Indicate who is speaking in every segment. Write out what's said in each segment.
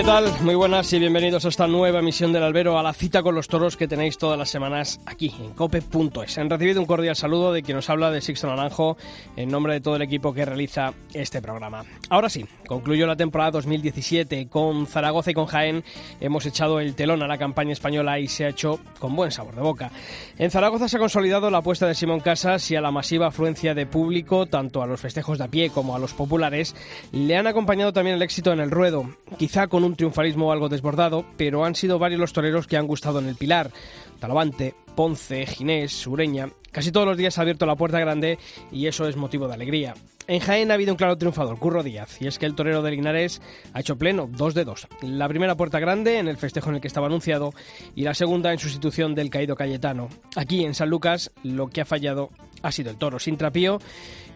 Speaker 1: ¿Qué tal? Muy buenas y bienvenidos a esta nueva emisión del Albero, a la cita con los toros que tenéis todas las semanas aquí en cope.es. Han recibido un cordial saludo de quien nos habla de Sixto Naranjo en nombre de todo el equipo que realiza este programa. Ahora sí, concluyó la temporada 2017 con Zaragoza y con Jaén. Hemos echado el telón a la campaña española y se ha hecho con buen sabor de boca. En Zaragoza se ha consolidado la apuesta de Simón Casas y a la masiva afluencia de público, tanto a los festejos de a pie como a los populares, le han acompañado también el éxito en el ruedo, quizá con un triunfalismo algo desbordado, pero han sido varios los toreros que han gustado en el Pilar. Talavante, Ponce, Ginés, Sureña. Casi todos los días ha abierto la puerta grande y eso es motivo de alegría. En Jaén ha habido un claro triunfador, Curro Díaz, y es que el torero de Linares ha hecho pleno, dos de dos. La primera puerta grande en el festejo en el que estaba anunciado y la segunda en sustitución del caído Cayetano. Aquí en San Lucas lo que ha fallado ha sido el toro, sin trapío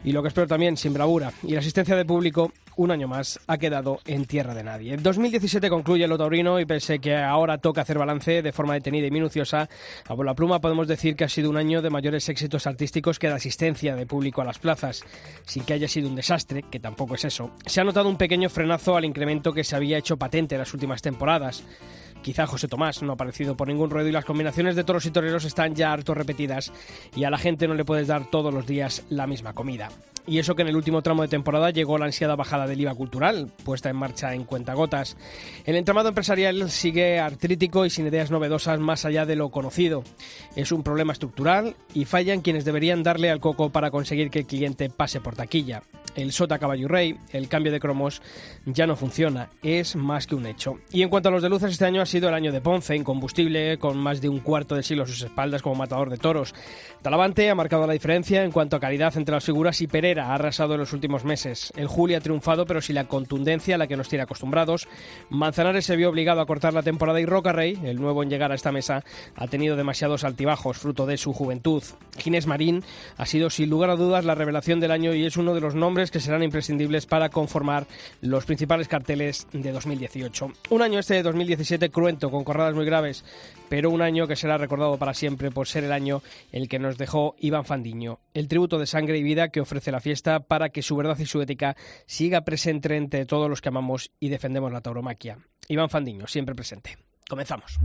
Speaker 1: y lo que espero también, sin bravura. Y la asistencia de público, un año más, ha quedado en tierra de nadie. En 2017 concluye lo taurino y pese que ahora toca hacer balance de forma detenida y minuciosa, a la pluma podemos decir que ha sido un año de mayores éxitos artísticos que de asistencia de público a las plazas, sin que haya sido un desastre, que tampoco es eso. Se ha notado un pequeño frenazo al incremento que se había hecho patente en las últimas temporadas. Quizá José Tomás no ha aparecido por ningún ruedo y las combinaciones de toros y toreros están ya harto repetidas y a la gente no le puedes dar todos los días la misma comida. Y eso que en el último tramo de temporada llegó la ansiada bajada del IVA cultural, puesta en marcha en cuentagotas. El entramado empresarial sigue artrítico y sin ideas novedosas más allá de lo conocido. Es un problema estructural y fallan quienes deberían darle al coco para conseguir que el cliente pase por taquilla. El sota caballo rey, el cambio de cromos, ya no funciona, es más que un hecho. Y en cuanto a los de luces, este año ha sido el año de Ponce, en combustible, con más de un cuarto de siglo a sus espaldas como matador de toros. Talavante ha marcado la diferencia en cuanto a calidad entre las figuras y Pereira ha arrasado en los últimos meses. El Juli ha triunfado, pero sin la contundencia a la que nos tiene acostumbrados. Manzanares se vio obligado a cortar la temporada y Roca Rey, el nuevo en llegar a esta mesa, ha tenido demasiados altibajos, fruto de su juventud. Ginés Marín ha sido sin lugar a dudas la revelación del año y es uno de los nombres que serán imprescindibles para conformar los principales carteles de 2018. Un año este de 2017 cruento, con corradas muy graves, pero un año que será recordado para siempre por ser el año el que nos dejó Iván Fandiño. El tributo de sangre y vida que ofrece la fiesta para que su verdad y su ética siga presente entre todos los que amamos y defendemos la tauromaquia. Iván Fandiño, siempre presente. Comenzamos.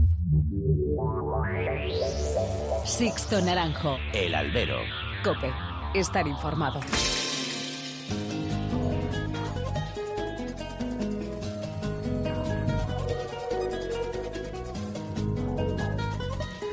Speaker 2: Sixto Naranjo.
Speaker 3: El albero.
Speaker 2: Cope. Estar informado.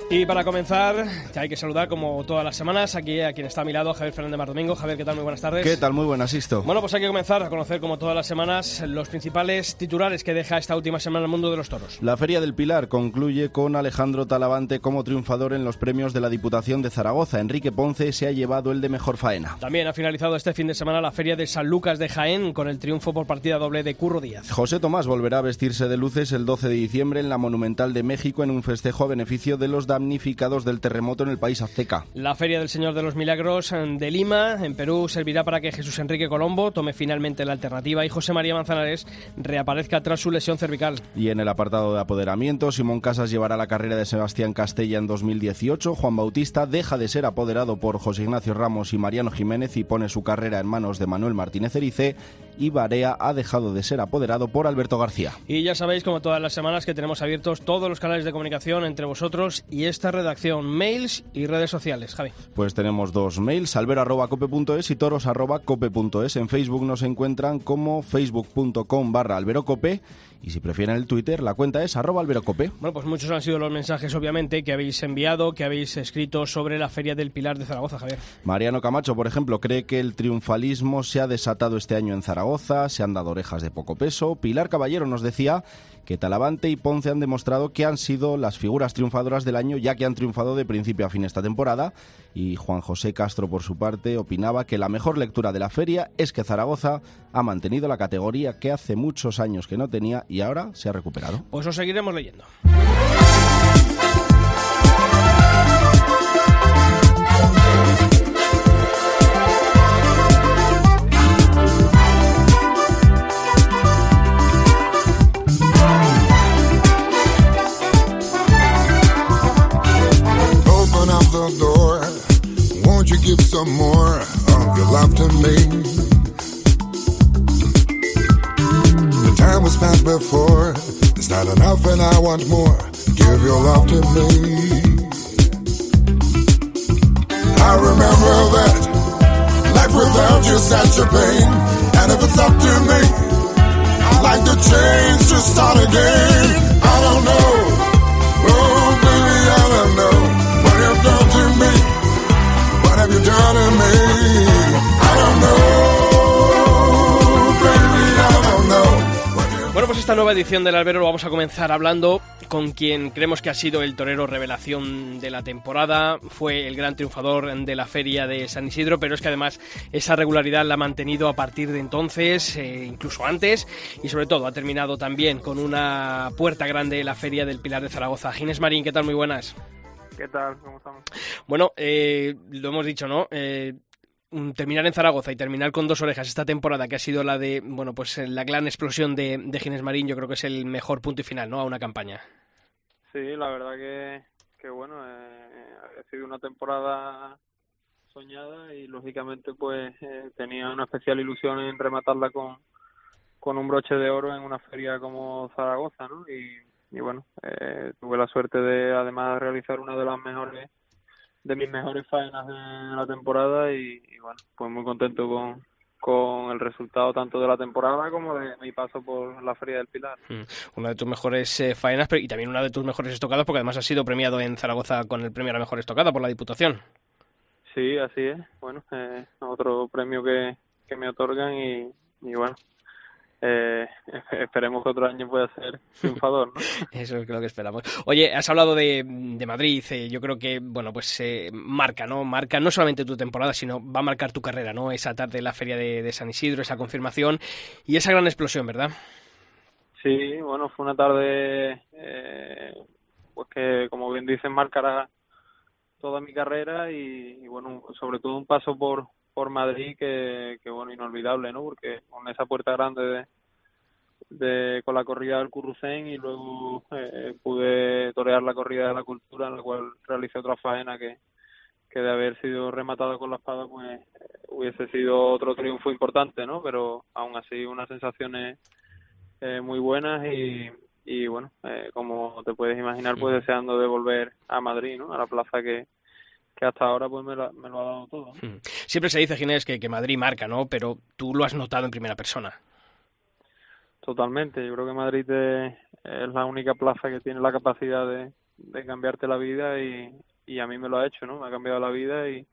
Speaker 1: Y para comenzar, que hay que saludar como todas las semanas aquí a quien está a mi lado, Javier Fernández Mar Domingo. Javier, ¿qué tal? Muy buenas tardes.
Speaker 4: ¿Qué tal? Muy buenas, Sisto.
Speaker 1: Bueno, pues hay que comenzar a conocer como todas las semanas los principales titulares que deja esta última semana el mundo de los toros.
Speaker 4: La Feria del Pilar concluye con Alejandro Talavante como triunfador en los premios de la Diputación de Zaragoza. Enrique Ponce se ha llevado el de mejor faena.
Speaker 1: También ha finalizado este fin de semana la Feria de San Lucas de Jaén con el triunfo por partida doble de Curro Díaz.
Speaker 4: José Tomás volverá a vestirse de luces el 12 de diciembre en la Monumental de México en un festejo a beneficio de los damnificados del terremoto en el país azteca.
Speaker 1: La Feria del Señor de los Milagros de Lima, en Perú, servirá para que Jesús Enrique Colombo tome finalmente la alternativa y José María Manzanares reaparezca tras su lesión cervical.
Speaker 4: Y en el apartado de apoderamiento, Simón Casas llevará la carrera de Sebastián Castella en 2018. Juan Bautista deja de ser apoderado por José Ignacio Ramos y Mariano Jiménez y pone su carrera en manos de Manuel Martínez Erice. Y Barea ha dejado de ser apoderado por Alberto García.
Speaker 1: Y ya sabéis, como todas las semanas, que tenemos abiertos todos los canales de comunicación entre vosotros y esta redacción. Mails y redes sociales, Javi.
Speaker 4: Pues tenemos dos mails, albero.cope.es y toros.cope.es. En Facebook nos encuentran como facebook.com barra alberocope y si prefieren el Twitter, la cuenta es arroba alberocope.
Speaker 1: Bueno, pues muchos han sido los mensajes, obviamente, que habéis enviado, que habéis escrito sobre la Feria del Pilar de Zaragoza, Javier.
Speaker 4: Mariano Camacho, por ejemplo, cree que el triunfalismo se ha desatado este año en Zaragoza, se han dado orejas de poco peso. Pilar Caballero nos decía que Talavante y Ponce han demostrado que han sido las figuras triunfadoras del año, ya que han triunfado de principio a fin esta temporada. Y Juan José Castro, por su parte, opinaba que la mejor lectura de la feria es que Zaragoza ha mantenido la categoría que hace muchos años que no tenía y ahora se ha recuperado.
Speaker 1: Pues lo seguiremos leyendo.
Speaker 3: Some more of your love to me. The time was spent before. It's not enough, and I want more. Give your love to me. I remember that life without you such a pain. And if it's up to me, I'd like to change to start again. I don't know, oh baby, I don't know
Speaker 1: Bueno, pues esta nueva edición del Albero lo vamos a comenzar hablando con quien creemos que ha sido el torero revelación de la temporada. Fue el gran triunfador de la feria de San Isidro, pero es que además esa regularidad la ha mantenido a partir de entonces, eh, incluso antes, y sobre todo ha terminado también con una puerta grande la feria del Pilar de Zaragoza. Ginés Marín, ¿qué tal? Muy buenas.
Speaker 5: ¿Qué tal? ¿Cómo estamos?
Speaker 1: Bueno, eh, lo hemos dicho, ¿no? Eh, mm, terminar en Zaragoza y terminar con dos orejas esta temporada que ha sido la de, bueno, pues la gran explosión de, de Ginés Marín, yo creo que es el mejor punto y final, ¿no? A una campaña.
Speaker 5: Sí, la verdad que, que bueno, eh, ha sido una temporada soñada y lógicamente pues eh, tenía una especial ilusión en rematarla con, con un broche de oro en una feria como Zaragoza, ¿no? Y, y bueno, eh, tuve la suerte de además realizar una de las mejores, de mis mejores faenas de la temporada y, y bueno, pues muy contento con, con el resultado tanto de la temporada como de mi paso por la Feria del Pilar.
Speaker 1: Mm, Una de tus mejores eh, faenas pero- y también una de tus mejores estocadas, porque además has sido premiado en Zaragoza con el premio a la mejor estocada por la Diputación.
Speaker 5: Sí, así es. Bueno, eh, otro premio que, que me otorgan y, y bueno, eh, esperemos que otro año pueda ser triunfador, ¿no?
Speaker 1: Eso es lo que esperamos. Oye, has hablado de, de Madrid, eh, yo creo que, bueno, pues eh, marca, ¿no? Marca no solamente tu temporada, sino va a marcar tu carrera, ¿no? Esa tarde en la feria de, de San Isidro, esa confirmación y esa gran explosión, ¿verdad?
Speaker 5: Sí, bueno, fue una tarde, eh, pues que como bien dicen, marcará toda mi carrera y, y, bueno, sobre todo un paso por por Madrid que, que bueno, inolvidable, ¿no? Porque con esa puerta grande de, de con la corrida del Currucén y luego eh, pude torear la corrida de la cultura en la cual realicé otra faena que, que de haber sido rematada con la espada pues hubiese sido otro triunfo importante, ¿no? Pero aún así unas sensaciones eh, muy buenas y, y bueno, eh, como te puedes imaginar, pues deseando de volver a Madrid, ¿no? A la plaza que, que hasta ahora pues me, la- me lo ha dado todo.
Speaker 1: Mm. Siempre se dice, Ginés, que, que Madrid marca, ¿no? Pero tú lo has notado en primera persona.
Speaker 5: Totalmente, yo creo que Madrid es la única plaza que tiene la capacidad de, de cambiarte la vida y, y a mí me lo ha hecho, ¿no? Me ha cambiado la vida y,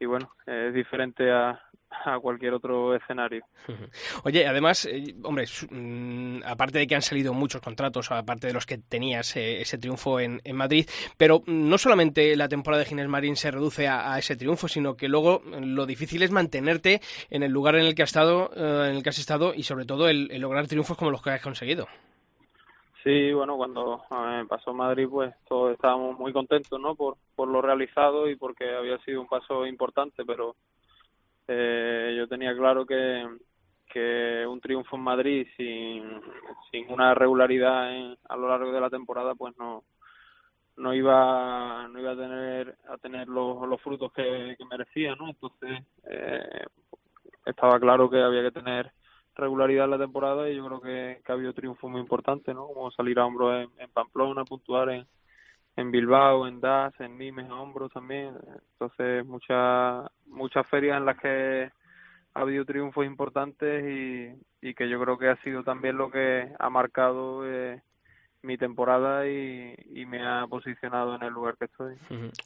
Speaker 5: y bueno, es diferente a, a cualquier otro escenario.
Speaker 1: Oye, además, eh, hombre, mm, aparte de que han salido muchos contratos, aparte de los que tenías eh, ese triunfo en, en Madrid, pero no solamente la temporada de Ginés Marín se reduce a, a ese triunfo, sino que luego mm, lo difícil es mantenerte en el lugar en el que has estado, eh, en el que has estado y sobre todo el, el lograr triunfos como los que has conseguido.
Speaker 5: Sí, bueno, cuando eh, pasó Madrid, pues todos estábamos muy contentos, ¿no? Por, por lo realizado y porque había sido un paso importante, pero eh, yo tenía claro que, que un triunfo en Madrid sin, sin una regularidad en- a lo largo de la temporada, pues no no iba no iba a tener a tener los, los frutos que, merecía, ¿no? Entonces eh, estaba claro que había que tener regularidad en la temporada y yo creo que, que ha habido triunfos muy importantes, ¿no? Como salir a hombros en, en Pamplona, puntuar en, en Bilbao, en Das, en Nimes a hombros también. Entonces, muchas muchas ferias en las que ha habido triunfos importantes y, y que yo creo que ha sido también lo que ha marcado eh, mi temporada y, y me ha posicionado en el lugar que estoy.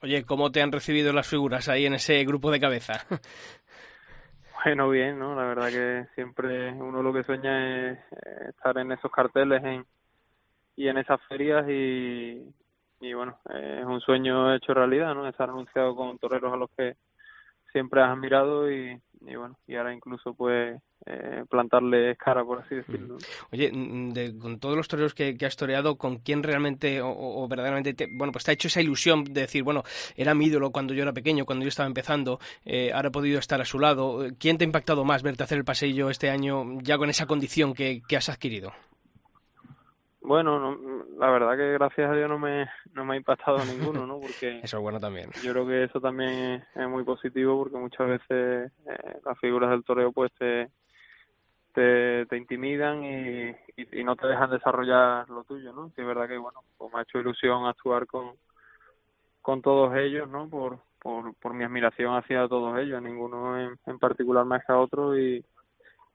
Speaker 1: Oye, ¿cómo te han recibido las figuras ahí en ese grupo de cabeza?
Speaker 5: Bueno, bien, ¿no? La verdad que siempre uno lo que sueña es eh, estar en esos carteles en, y en esas ferias y, y bueno, es un sueño hecho realidad, ¿no? Estar anunciado con toreros a los que siempre has admirado y, y bueno, y ahora incluso pues eh, plantarles cara, por así decirlo.
Speaker 1: Oye, mm, de- con todos los toreros que, que has toreado, ¿con quién realmente o, verdaderamente, te, bueno, pues te ha hecho esa ilusión de decir, bueno, era mi ídolo cuando yo era pequeño, cuando yo estaba empezando, eh, ahora he podido estar a su lado? ¿Quién te ha impactado más verte hacer el pasillo este año ya con esa condición que, que has adquirido?
Speaker 5: Bueno, no, la verdad que gracias a Dios no me, no me ha impactado ninguno, ¿no? Porque
Speaker 1: eso es bueno también.
Speaker 5: Yo creo que eso también es, muy positivo porque muchas veces eh, las figuras del toreo pues te, te, te intimidan y, y, no te dejan desarrollar lo tuyo, ¿no? Sí, es verdad que, bueno, pues me ha hecho ilusión actuar con, con todos ellos, ¿no? Por, por, por mi admiración hacia todos ellos, ninguno en, en particular más que a otro y,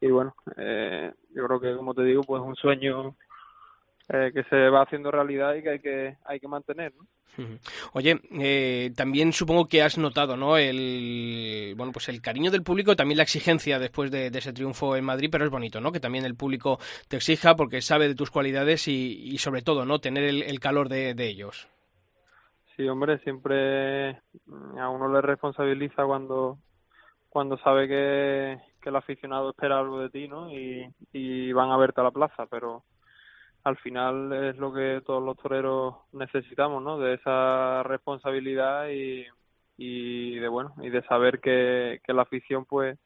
Speaker 5: y bueno, eh, yo creo que como te digo, pues un sueño eh, que se va haciendo realidad y que hay que, hay que mantener. ¿no?
Speaker 1: Oye, eh, también supongo que has notado, ¿no? El bueno, pues el cariño del público, también la exigencia después de, ese triunfo en Madrid, pero es bonito, ¿no? Que también el público te exija porque sabe de tus cualidades y, y sobre todo, ¿no? Tener el, calor de, de, ellos.
Speaker 5: Sí, hombre, siempre a uno le responsabiliza cuando cuando sabe que, que el aficionado espera algo de ti, ¿no? Y, y van a verte a la plaza, pero al final es lo que todos los toreros necesitamos, ¿no? De esa responsabilidad y, y de bueno y de saber que, que la afición pues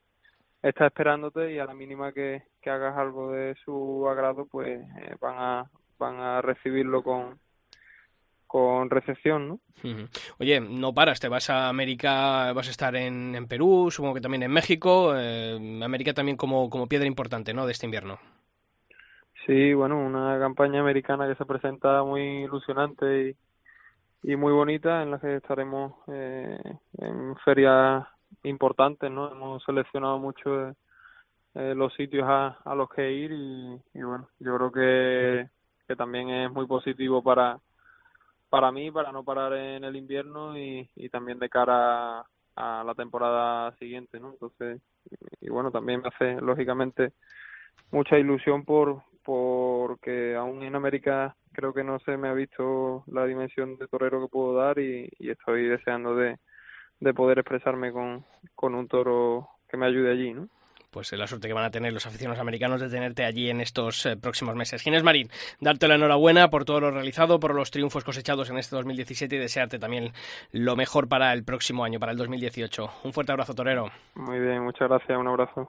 Speaker 5: está esperándote y a la mínima que, hagas algo de su agrado pues eh, van a van a recibirlo con con recepción, ¿no?
Speaker 1: Oye, no paras, te vas a América, vas a estar en, en Perú, supongo que también en México, eh, América también como, como piedra importante, ¿no? De este invierno.
Speaker 5: Sí, bueno, una campaña americana que se presenta muy ilusionante y, y muy bonita, en la que estaremos eh, en ferias importantes, ¿no? Hemos seleccionado mucho eh, los sitios a, a los que ir y, bueno, yo creo que, que también es muy positivo para para mí, para no parar en el invierno y, y también de cara a, la temporada siguiente, ¿no? Entonces, y bueno, también me hace, lógicamente, mucha ilusión por, porque aún en América creo que no se me ha visto la dimensión de torero que puedo dar y, estoy deseando de, poder expresarme con, con un toro que me ayude allí, ¿no?
Speaker 1: pues la suerte que van a tener los aficionados americanos de tenerte allí en estos eh, próximos meses. Ginés Marín, darte la enhorabuena por todo lo realizado, por los triunfos cosechados en este 2017 y desearte también lo mejor para el próximo año, para el 2018. Un fuerte abrazo, Torero.
Speaker 5: Muy bien, muchas gracias, un abrazo.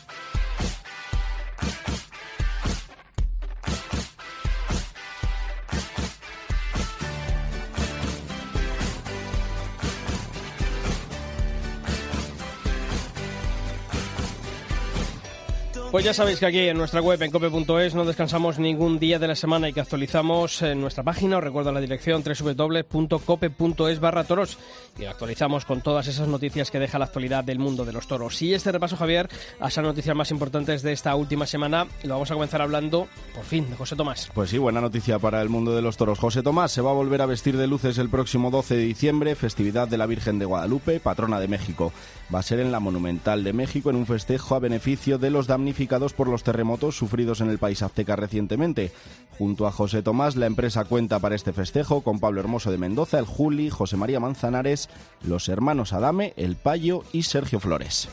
Speaker 1: Pues ya sabéis que aquí en nuestra web en cope.es no descansamos ningún día de la semana y que actualizamos en nuestra página, os recuerdo la dirección www.cope.es barra toros y actualizamos con todas esas noticias que deja la actualidad del mundo de los toros. Y este repaso, Javier, a esas noticias más importantes de esta última semana, lo vamos a comenzar hablando, por fin, de José Tomás.
Speaker 4: Pues sí, buena noticia para el mundo de los toros. José Tomás se va a volver a vestir de luces el próximo 12 de diciembre, festividad de la Virgen de Guadalupe, patrona de México. Va a ser en la Monumental de México en un festejo a beneficio de los damnificados por los terremotos sufridos en el país azteca recientemente. Junto a José Tomás, la empresa cuenta para este festejo con Pablo Hermoso de Mendoza, el Juli, José María Manzanares, los hermanos Adame, el Payo y Sergio Flores.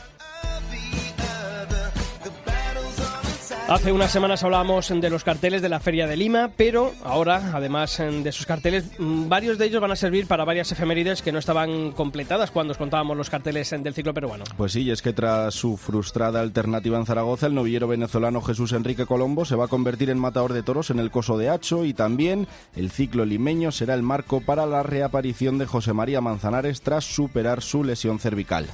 Speaker 1: Hace unas semanas hablábamos de los carteles de la Feria de Lima, pero ahora, además de esos carteles, mm, varios de ellos van a servir para varias efemérides que no estaban completadas cuando os contábamos los carteles del ciclo peruano.
Speaker 4: Pues sí, es que tras su frustrada alternativa en Zaragoza, el novillero venezolano Jesús Enrique Colombo se va a convertir en matador de toros en el Coso de Hacho y también el ciclo limeño será el marco para la reaparición de José María Manzanares tras superar su lesión cervical.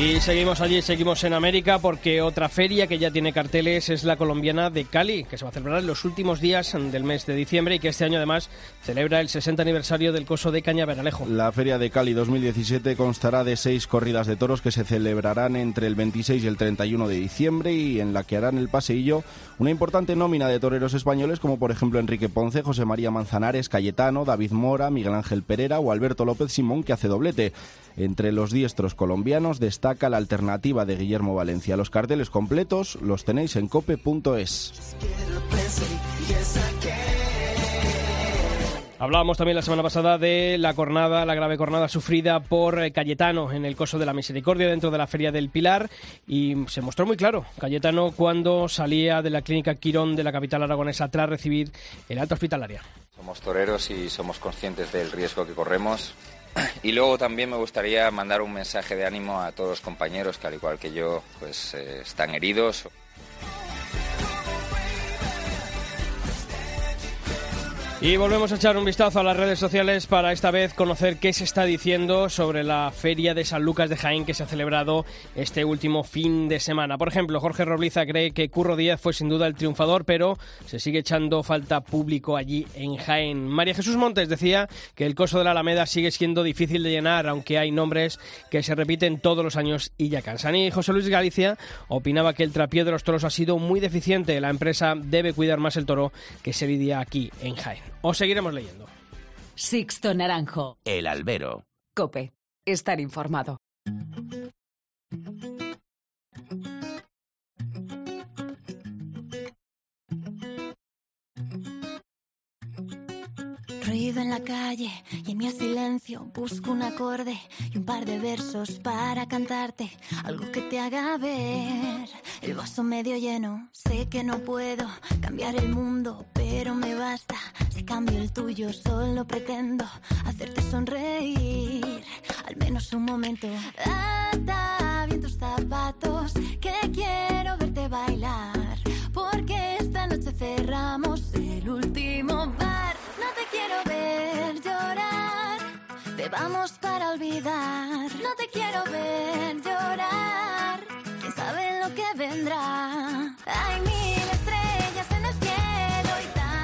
Speaker 1: Y seguimos allí, seguimos en América porque otra feria que ya tiene carteles es la colombiana de Cali, que se va a celebrar en los últimos días del mes de diciembre y que este año además celebra el 60 aniversario del coso de Cañaveralejo.
Speaker 4: La feria de Cali 2017 constará de seis corridas de toros que se celebrarán entre el 26 y el 31 de diciembre y en la que harán el paseillo una importante nómina de toreros españoles como por ejemplo Enrique Ponce, José María Manzanares, Cayetano, David Mora, Miguel Ángel Pereira o Alberto López Simón que hace doblete. Entre los diestros colombianos destaca la alternativa de Guillermo Valencia. Los carteles completos los tenéis en cope.es.
Speaker 1: Hablábamos también la semana pasada de la cornada, la grave cornada sufrida por eh, Cayetano en el Coso de la Misericordia dentro de la Feria del Pilar y se mostró muy claro Cayetano cuando salía de la clínica Quirón de la capital aragonesa tras recibir el alta hospitalaria.
Speaker 6: Somos toreros y somos conscientes del riesgo que corremos
Speaker 7: Y luego también me gustaría mandar un mensaje de ánimo a todos los compañeros que al igual que yo pues eh, están heridos
Speaker 1: Y volvemos a echar un vistazo a las redes sociales para esta vez conocer qué se está diciendo sobre la Feria de San Lucas de Jaén que se ha celebrado este último fin de semana. Por ejemplo, Jorge Robliza cree que Curro Díaz fue sin duda el triunfador, pero se sigue echando falta público allí en Jaén. María Jesús Montes decía que el coso de la Alameda sigue siendo difícil de llenar, aunque hay nombres que se repiten todos los años y ya. Y José Luis Galicia opinaba que el trapié de los toros ha sido muy deficiente. La empresa debe cuidar más el toro que se lidia aquí en Jaén. Os seguiremos leyendo.
Speaker 2: Sixto Naranjo.
Speaker 6: El albero.
Speaker 2: Cope. Estar informado.
Speaker 8: Ruido en la calle y en mi silencio busco un acorde y un par de versos para cantarte, algo que te haga ver el vaso medio lleno. Sé que no puedo cambiar el mundo, pero me basta si cambio el tuyo. Solo pretendo hacerte sonreír, al menos un momento. Ata bien tus zapatos, que quiero verte bailar, porque esta noche cerramos te vamos para olvidar. No te quiero ver llorar, quién sabe lo que vendrá. Hay mil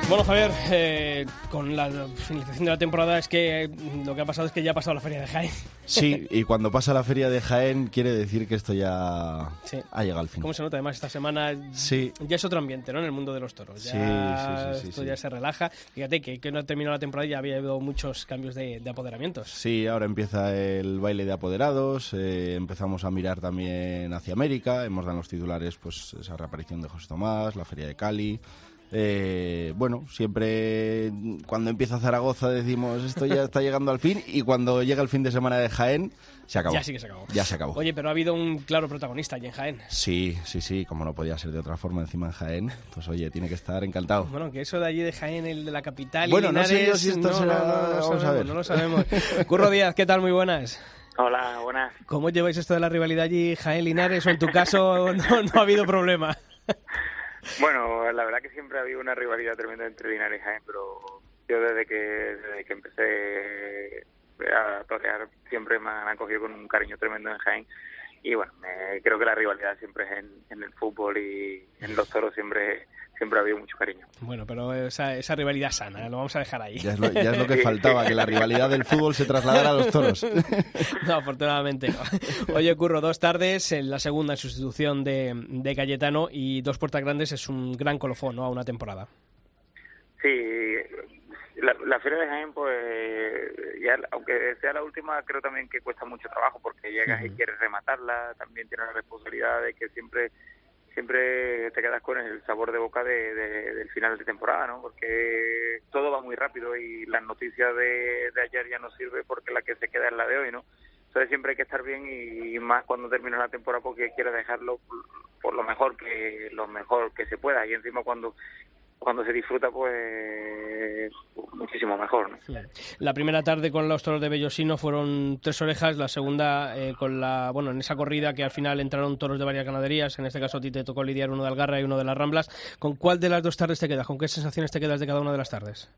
Speaker 1: Bueno, Javier, eh, con la finalización de la temporada es que lo que ha pasado es que ya ha pasado la feria de Jaén.
Speaker 4: Sí, y cuando pasa la feria de Jaén quiere decir que esto ya
Speaker 1: Sí.
Speaker 4: ha llegado al fin.
Speaker 1: ¿Cómo se nota además esta semana?
Speaker 4: Sí.
Speaker 1: Ya es otro ambiente, ¿no? En el mundo de los toros. Ya
Speaker 4: Sí,
Speaker 1: esto ya se relaja. Fíjate que, que no ha terminado la temporada y ya había habido muchos cambios de, de apoderamientos.
Speaker 4: Sí, ahora empieza el baile de apoderados, eh, empezamos a mirar también hacia América, hemos dado en los titulares pues esa reaparición de José Tomás, la Feria de Cali. Eh, bueno, siempre cuando empieza Zaragoza decimos esto ya está llegando al fin y cuando llega el fin de semana de Jaén se acabó.
Speaker 1: Ya sí que se acabó.
Speaker 4: Ya se acabó.
Speaker 1: Oye, pero ha habido un claro protagonista allí en Jaén.
Speaker 4: Sí, sí, sí, como no podía ser de otra forma encima en Jaén, pues oye, tiene que estar encantado.
Speaker 1: Bueno, que eso de allí de Jaén, el de la capital. y
Speaker 4: Bueno, no sé
Speaker 1: Linares,
Speaker 4: yo si esto
Speaker 1: no,
Speaker 4: será-
Speaker 1: no, no lo
Speaker 4: vamos a
Speaker 1: sabemos,
Speaker 4: ver.
Speaker 1: No lo sabemos. Curro Díaz, ¿qué tal? Muy buenas.
Speaker 5: Hola, buenas.
Speaker 1: ¿Cómo lleváis esto de la rivalidad allí, Jaén-Linares? ¿O en tu caso no, no ha habido problema?
Speaker 9: Bueno, la verdad que siempre ha habido una rivalidad tremenda entre Linares y Jaén, pero yo desde que desde que empecé a torear siempre me han cogido con un cariño tremendo en Jaén y bueno, me- creo que la rivalidad siempre es en, en el fútbol y en los toros siempre siempre ha habido mucho cariño.
Speaker 1: Bueno, pero esa, esa rivalidad sana, ¿eh? lo vamos a dejar ahí.
Speaker 4: Ya es, lo, ya es lo que faltaba, que la rivalidad del fútbol se trasladara a los toros.
Speaker 1: No, afortunadamente no. Oye, Curro, dos tardes, en la segunda en sustitución de, de Cayetano y dos puertas grandes es un gran colofón ¿no? a una temporada.
Speaker 9: Sí, la, la Feria de Jaén, pues, ya, aunque sea la última, creo también que cuesta mucho trabajo porque llegas y quieres rematarla, también tienes la responsabilidad de que siempre siempre te quedas con el sabor de boca de, de- del final de temporada, ¿no? Porque todo va muy rápido y las noticias de, de ayer ya no sirve porque la que se queda es la de hoy, ¿no? Entonces siempre hay que estar bien y, más cuando termina la temporada porque quieres dejarlo por, por lo mejor que lo mejor que se pueda y encima cuando cuando se disfruta pues muchísimo mejor ¿no?
Speaker 1: La primera tarde con los toros de Bellosino fueron tres orejas, la segunda eh, con la, bueno, en esa corrida que al final entraron toros de varias ganaderías, en este caso a ti te tocó lidiar uno de Algarra y uno de las Ramblas. ¿Con cuál de las dos tardes te quedas? ¿Con qué sensaciones te quedas de cada una de las tardes?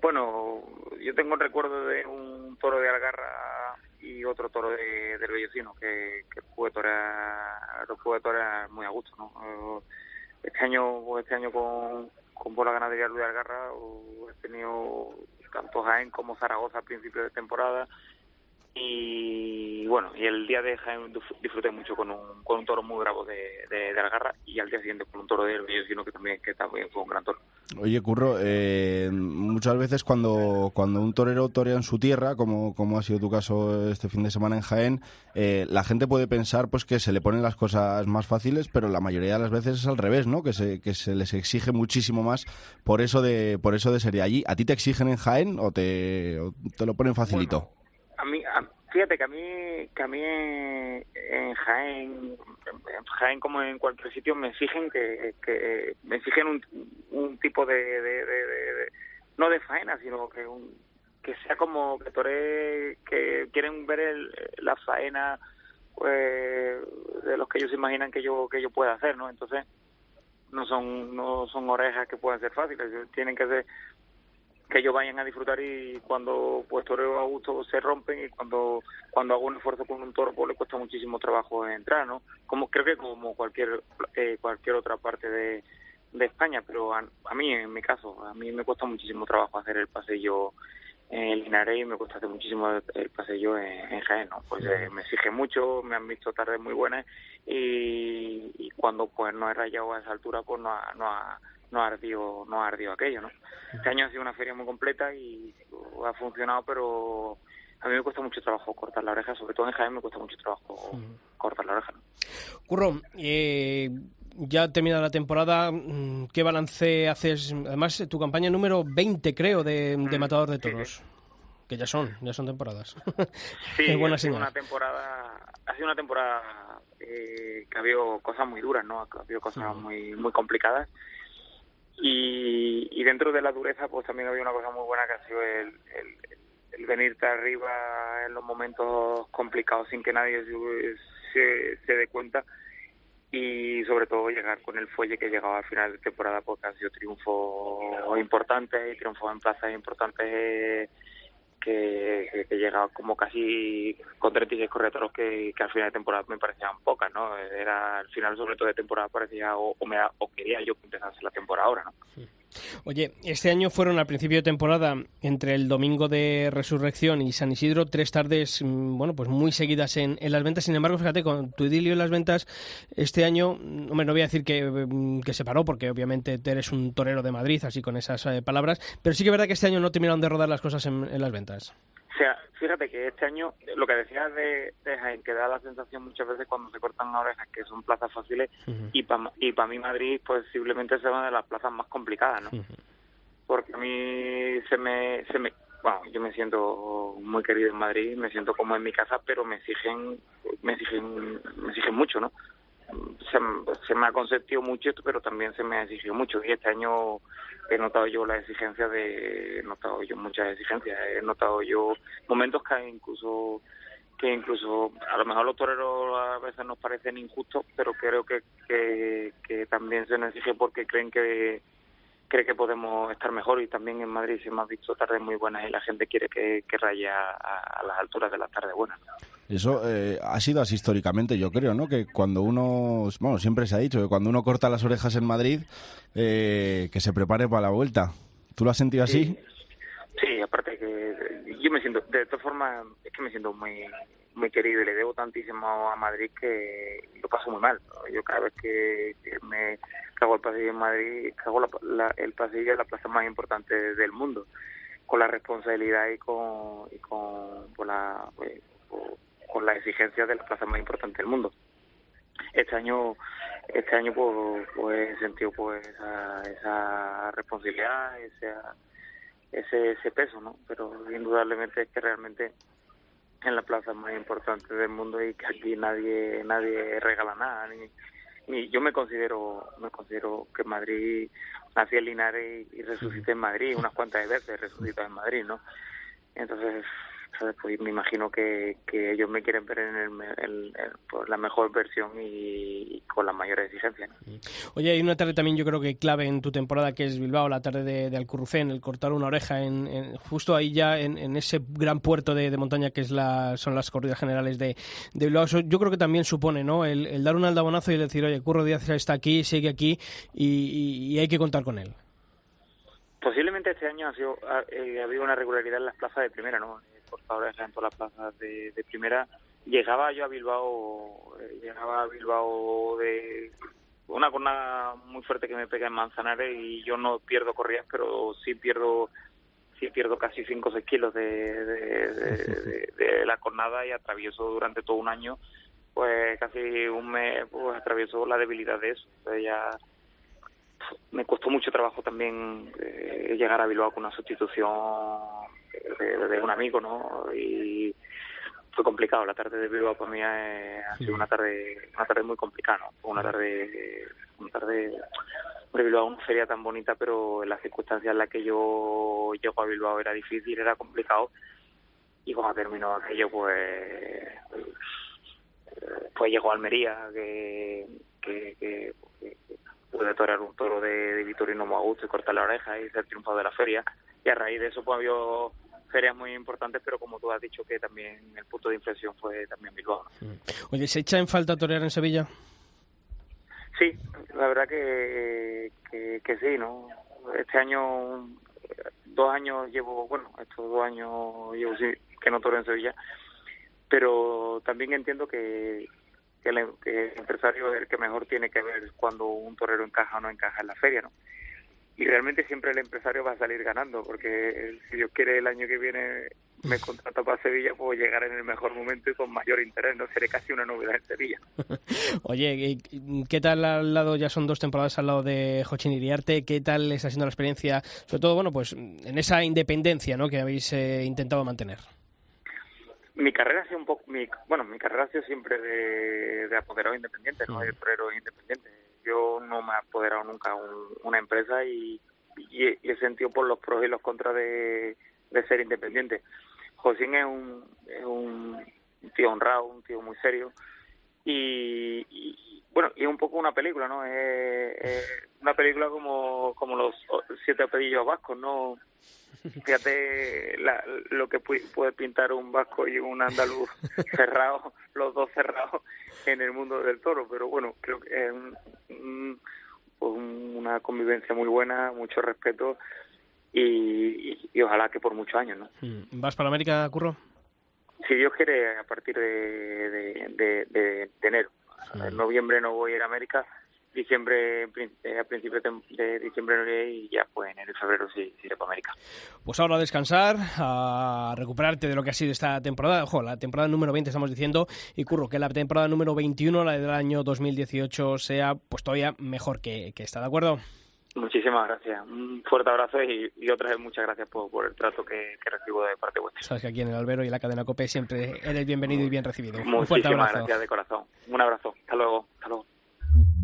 Speaker 9: bueno yo tengo un recuerdo de un toro de Algarra y otro toro de, del Bellocino que, que pude torear lo pude torear muy a gusto no Eh, este año este año con con la ganadería Luis Algarra o he tenido tanto Jaén como Zaragoza a principio de temporada y bueno y el día de Jaén disfruté mucho con un, con un toro muy bravo de, de, de Algarra y al día siguiente con un toro del Bellocino que también que también fue un gran toro
Speaker 4: Oye, Curro, eh, muchas veces cuando, cuando un torero torea en su tierra, como, como ha sido tu caso este fin de semana en Jaén, eh, la gente puede pensar pues que se le ponen las cosas más fáciles, pero la mayoría de las veces es al revés, ¿no? Que se, que se les exige muchísimo más por eso de, por eso de ser de allí. ¿A ti te exigen en Jaén o te, o te lo ponen facilito?
Speaker 9: Mí a- fíjate que a mí que a mí en Jaén en Jaén como en cualquier sitio me exigen que, que me exigen un, un tipo de, de- no de faena sino que un que sea como que tore, que quieren ver el, la faena pues de los que ellos imaginan que yo que yo pueda hacer no entonces no son no son orejas que puedan ser fáciles tienen que ser que ellos vayan a disfrutar y cuando pues toreo a gusto se rompen y cuando cuando hago un esfuerzo con un toro pues le cuesta muchísimo trabajo entrar no como creo que como cualquier eh, cualquier otra parte de, de España pero a, a, mí en mi caso a mí me cuesta muchísimo trabajo hacer el pasillo en Linares y me cuesta hacer muchísimo el pasillo en, en Jaén no pues eh, me exige mucho me han visto tardes muy buenas y, y cuando pues no he rayado a esa altura pues no ha, no ha no ardió, no ardió aquello, ¿no? Este año ha sido una feria muy completa y ha funcionado, pero a mí me cuesta mucho trabajo cortar la oreja, sobre todo en Jaén me cuesta mucho trabajo cortar la oreja. ¿no?
Speaker 1: Curro, eh, ya terminada la temporada, mm, ¿qué balance haces? Además, tu campaña número 20, creo, de, de Matador de Toros. Sí, sí. Que ya son, ya son temporadas.
Speaker 9: Sí, buena ha sido una temporada, ha sido una temporada eh, que ha habido cosas muy duras, ¿no? Ha habido cosas muy, muy complicadas y, y dentro de la dureza pues también había una cosa muy buena que ha sido el, el, venirte arriba en los momentos complicados sin que nadie se, se dé cuenta y sobre todo llegar con el fuelle que llegaba al final de temporada porque han sido triunfos importantes y triunfos en plazas importantes que, que, que llega como casi con 36 corredores que, que al final de temporada me parecían pocas, ¿no? Era al final sobre todo de temporada parecía o, o, me, o quería yo que empezase la temporada ahora, ¿no?
Speaker 1: Oye, este año fueron al principio de temporada, entre el domingo de Resurrección y San Isidro, tres tardes, bueno, pues muy seguidas en, en las ventas. Sin embargo, fíjate, con tu idilio en las ventas, este año, hombre, no voy a decir que, que se paró, porque obviamente eres un torero de Madrid, así con esas eh, palabras, pero sí que es verdad que este año no terminaron de rodar las cosas en las ventas.
Speaker 9: O sea, fíjate que este año, lo que decías de, de Jaén, que da la sensación muchas veces cuando se cortan orejas que son plazas fáciles, uh -huh. y para y pa mí Madrid posiblemente sea una de las plazas más complicadas, ¿no? Uh -huh. Porque a mí se me, se me, bueno, yo me siento muy querido en Madrid, me siento como en mi casa, pero me exigen, me exigen, me exigen mucho, ¿no? Se, se me ha consentido mucho esto, pero también se me ha exigido mucho. Y este año he notado yo la exigencia de, he notado yo muchas exigencias, he notado yo momentos que incluso que incluso a lo mejor los toreros a veces nos parecen injustos, pero creo que, que, que también se nos exige porque creen que cree que podemos estar mejor y también en Madrid se hemos visto tardes muy buenas y la gente quiere que, que raye a, a, las alturas de las tardes buenas.
Speaker 4: Eso eh, ha sido así históricamente, yo creo, ¿no? Que cuando uno, bueno, siempre se ha dicho que cuando uno corta las orejas en Madrid, eh, que se prepare para la vuelta. ¿Tú lo has sentido así?
Speaker 9: Sí, sí aparte que yo me siento, de todas formas, es que me siento muy muy querido y le debo tantísimo a Madrid que lo paso muy mal. Yo cada vez que, me cago el pasillo en Madrid, cago la, la, el pasillo es la plaza más importante del mundo, con la responsabilidad y con, y con, con la pues, con la exigencia de la plaza más importante del mundo. Este año, este año pues, pues he sentido pues esa, esa responsabilidad, ese, ese peso, ¿no? Pero indudablemente es que realmente en la plaza más importante del mundo y que aquí nadie nadie regala nada ni, ni yo me considero me considero que Madrid nací en Linares y, y resucité en Madrid unas cuantas veces resucité en Madrid no entonces pues me imagino que, que ellos me quieren ver en el, el, el, pues la mejor versión y, y, con las mayores exigencias. ¿no?
Speaker 1: Oye, hay una tarde también yo creo que clave en tu temporada que es Bilbao, la tarde de, de Alcurrucén, el cortar una oreja en, en justo ahí ya en, en ese gran puerto de, de, montaña que es la, son las corridas generales de, de Bilbao. Eso yo creo que también supone ¿no? el, el dar un aldabonazo y decir, oye, Curro Díaz está aquí, sigue aquí y, y, y hay que contar con él.
Speaker 9: Posiblemente este año ha, sido, ha, eh, ha habido una regularidad en las plazas de primera, ¿no? Cortadores en todas las plazas de, de, primera. Llegaba yo a Bilbao, eh, llegaba a Bilbao de una cornada muy fuerte que me pega en Manzanares y yo no pierdo corridas, pero sí pierdo sí pierdo casi 5 o 6 kilos de, de, de, de, la cornada y atravieso durante todo un año, pues casi un mes, pues atravieso la debilidad de eso. Entonces ya me costó mucho trabajo también eh, llegar a Bilbao con una sustitución de, de, un amigo, ¿no? Y fue complicado. La tarde de Bilbao para mí ha, sido una tarde una tarde muy complicada, ¿no? Fue una tarde una tarde Bilbao es una feria tan bonita, pero en las circunstancias en las que yo llego a Bilbao era difícil, era complicado. Y cuando terminó aquello, pues, pues llegó a Almería, que, que, que, que pude torear un toro de, de Vitorino Magusto y cortar la oreja y ser triunfado de la feria. Y a raíz de eso, pues había ferias muy importantes, pero como tú has dicho, que también el punto de inflexión fue también Bilbao.
Speaker 1: Oye, ¿se echa en falta torear en Sevilla?
Speaker 9: Sí, la verdad que, que, que sí, ¿no? Este año, dos años llevo, bueno, estos dos años llevo sí, que no toro en Sevilla, pero también entiendo que, que, el, que el empresario es el que mejor tiene que ver cuando un torero encaja o no encaja en la feria, ¿no? Y realmente siempre el empresario va a salir ganando, porque si Dios quiere el año que viene me contrata para Sevilla, puedo llegar en el mejor momento y con mayor interés, no seré casi una novedad en Sevilla.
Speaker 1: Oye, ¿qué tal al lado, ya son dos temporadas al lado de Jochin Iriarte, qué tal está siendo la experiencia, sobre todo, bueno, pues en esa independencia ¿no? que habéis eh, intentado mantener?
Speaker 9: Mi carrera ha sido un poco, mi, bueno, mi carrera ha sido siempre de, de apoderado independiente, no de torero independiente yo no me he apoderado nunca un, una empresa y, he, sentido por los pros y los contras de, de ser independiente. Josín es un, es un tío honrado, un tío muy serio y, bueno, y es un poco una película, ¿no? Es una película como, como los siete apellidos vascos, ¿no? Fíjate la, lo que puede pintar un vasco y un andaluz cerrado, los dos cerrados en el mundo del toro, pero bueno, creo que es un, un, pues una convivencia muy buena, mucho respeto y, y, y, ojalá que por muchos años, ¿no?
Speaker 1: ¿Vas para América, Curro?
Speaker 9: Si Dios quiere, a partir de, de, de, de, de enero. En noviembre no voy a ir a América, diciembre eh, a principios de, diciembre y ya pues en el febrero sí, sí iré para América.
Speaker 1: Pues ahora a descansar, a recuperarte de lo que ha sido esta temporada, ojo, la temporada número 20 estamos diciendo, y curro que la temporada número 21, la del año 2018, sea pues todavía mejor que, que esta, ¿de acuerdo?
Speaker 9: Muchísimas gracias. Un fuerte abrazo y, y otra vez muchas gracias por, por el trato que, que, recibo de parte vuestra.
Speaker 1: Sabes que aquí en el Albero y la cadena COPE siempre eres bienvenido y bien recibido.
Speaker 9: Muchísimas
Speaker 1: Un fuerte abrazo.
Speaker 9: gracias de corazón. Un abrazo. Hasta luego. Hasta luego.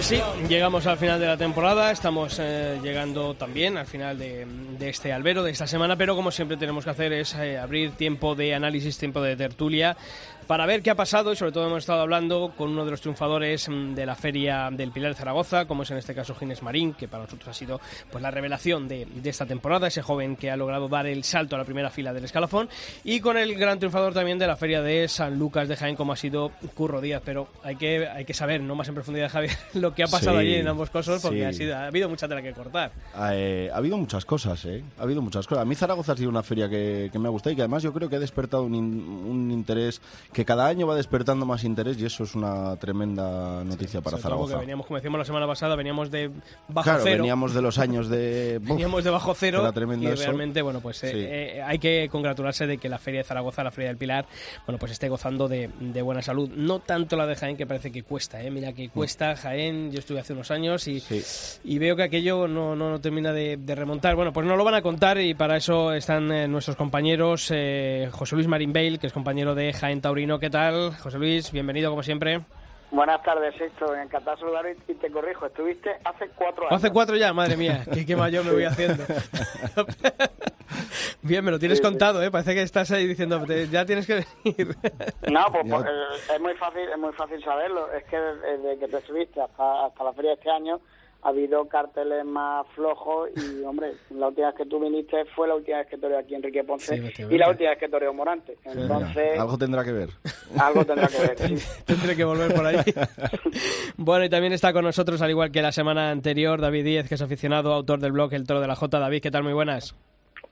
Speaker 1: Pues sí, llegamos al final de la temporada, estamos eh, llegando también al final de, de, este albero, de esta semana, pero como siempre tenemos que hacer es eh, abrir tiempo de análisis, tiempo de tertulia, para ver qué ha pasado y sobre todo hemos estado hablando con uno de los triunfadores de la Feria del Pilar de Zaragoza, como es en este caso Ginés Marín, que para nosotros ha sido pues la revelación de, de, esta temporada, ese joven que ha logrado dar el salto a la primera fila del escalafón, y con el gran triunfador también de la Feria de San Lucas de Jaén, como ha sido Curro Díaz, pero hay que, hay que saber, no más en profundidad, Javier, lo que ha pasado
Speaker 4: Sí,
Speaker 1: allí en ambos casos, porque
Speaker 4: sí.
Speaker 1: ha, sido, ha habido mucha tela que cortar.
Speaker 4: Eh, ha habido muchas cosas, ¿eh? Ha habido muchas cosas. A mí Zaragoza ha sido una feria que, que me ha gustado y que además yo creo que ha despertado un, in- un interés que cada año va despertando más interés y eso es una tremenda noticia para Zaragoza.
Speaker 1: veníamos, como decíamos la semana pasada, veníamos de bajo
Speaker 4: Claro,
Speaker 1: cero.
Speaker 4: veníamos de los años de... Buf,
Speaker 1: Veníamos de bajo cero y
Speaker 4: eso.
Speaker 1: realmente, bueno, pues eh, eh, hay que congratularse de que la Feria de Zaragoza, la Feria del Pilar, bueno, pues esté gozando de, de buena salud. No tanto la de Jaén, que parece que cuesta, ¿eh? Mira que cuesta Jaén, yo estuve hace unos años y, y veo que aquello no, no, no termina de, de remontar. Bueno, pues nos lo van a contar y para eso están eh, nuestros compañeros, eh, José Luis Marín Bale, que es compañero de Jaén Taurino. ¿Qué tal, José Luis? Bienvenido, como siempre.
Speaker 10: Buenas tardes, Sixto. Encantado de saludar y te corrijo. Estuviste hace cuatro años.
Speaker 1: Hace cuatro ya, madre mía, qué, qué mayor me voy haciendo. Bien, me lo tienes
Speaker 10: Sí,
Speaker 1: contado, ¿eh? Parece que estás ahí diciendo, "Te- ya tienes que venir.
Speaker 10: No, pues, pues, eh, es muy fácil, es muy fácil saberlo. Es que desde que te subiste hasta, hasta la feria de este año ha habido carteles más flojos y, hombre, la última vez que tú viniste fue la última vez que toreó aquí Enrique Ponce
Speaker 1: Sí,
Speaker 10: y la última vez que toreó Morante. Entonces,
Speaker 4: Algo tendrá que ver.
Speaker 10: algo tendrá que ver. sí.
Speaker 1: Tendré que volver por ahí. bueno, y también está con nosotros, al igual que la semana anterior, David Díez, que es aficionado, autor del blog El Toro de la Jota. David, ¿qué tal? Muy buenas.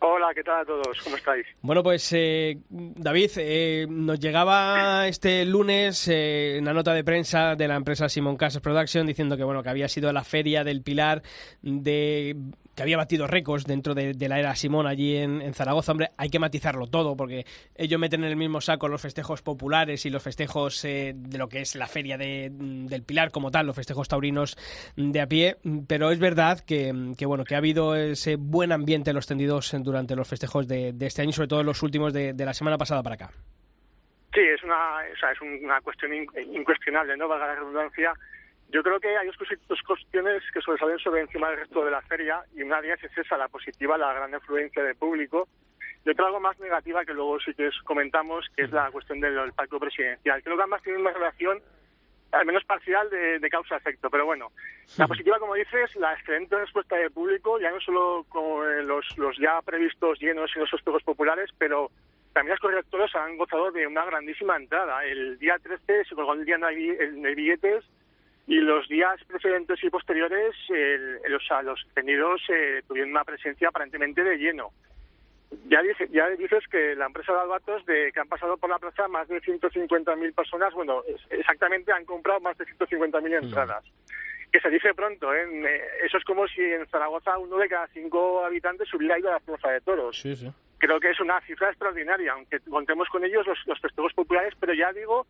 Speaker 6: Hola, ¿qué tal a todos? ¿Cómo estáis?
Speaker 1: Bueno, pues eh, David, eh, nos llegaba este lunes eh, una nota de prensa de la empresa Simon Casas Production diciendo que bueno que había sido la feria del Pilar de que había batido récords dentro de, la era Simón allí en, Zaragoza. Hombre, hay que matizarlo todo porque ellos meten en el mismo saco los festejos populares y los festejos eh, de lo que es la feria de- del Pilar como tal, los festejos taurinos de a pie. Pero es verdad que, bueno que ha habido ese buen ambiente en los tendidos durante los festejos de, este año, sobre todo los últimos de, la semana pasada para acá.
Speaker 6: Sí, es una, o es una cuestión in- incuestionable, ¿no? Valga la redundancia. Yo creo que hay dos, cuestiones que sobresalen sobre encima del resto de la feria y una de ellas es esa, la positiva, la gran influencia del público. Y otra algo más negativa que luego sí que os comentamos, que es la cuestión del, palco presidencial. Creo que ambas tienen una relación al menos parcial de, de causa-efecto, pero bueno. La positiva, como dices, la excelente respuesta del público, ya no solo con los, los ya previstos llenos en los festejos populares, pero también los correctores han gozado de una grandísima entrada. El día 13 se colgó el día de de billetes y los días precedentes y posteriores el- o sea, los tenidos eh, tuvieron una presencia aparentemente de lleno. Ya, dice, ya dices que la empresa de Albatos, de, que han pasado por la plaza más de 150.000 personas, bueno, exactamente han comprado más de 150.000 entradas. Que se dice pronto, ¿eh? Eh, Eso es como si en Zaragoza uno de cada cinco habitantes hubiera ido a la plaza de toros.
Speaker 1: Sí, sí.
Speaker 6: Creo que es una cifra extraordinaria, aunque contemos con ellos los, los festejos populares, pero ya digo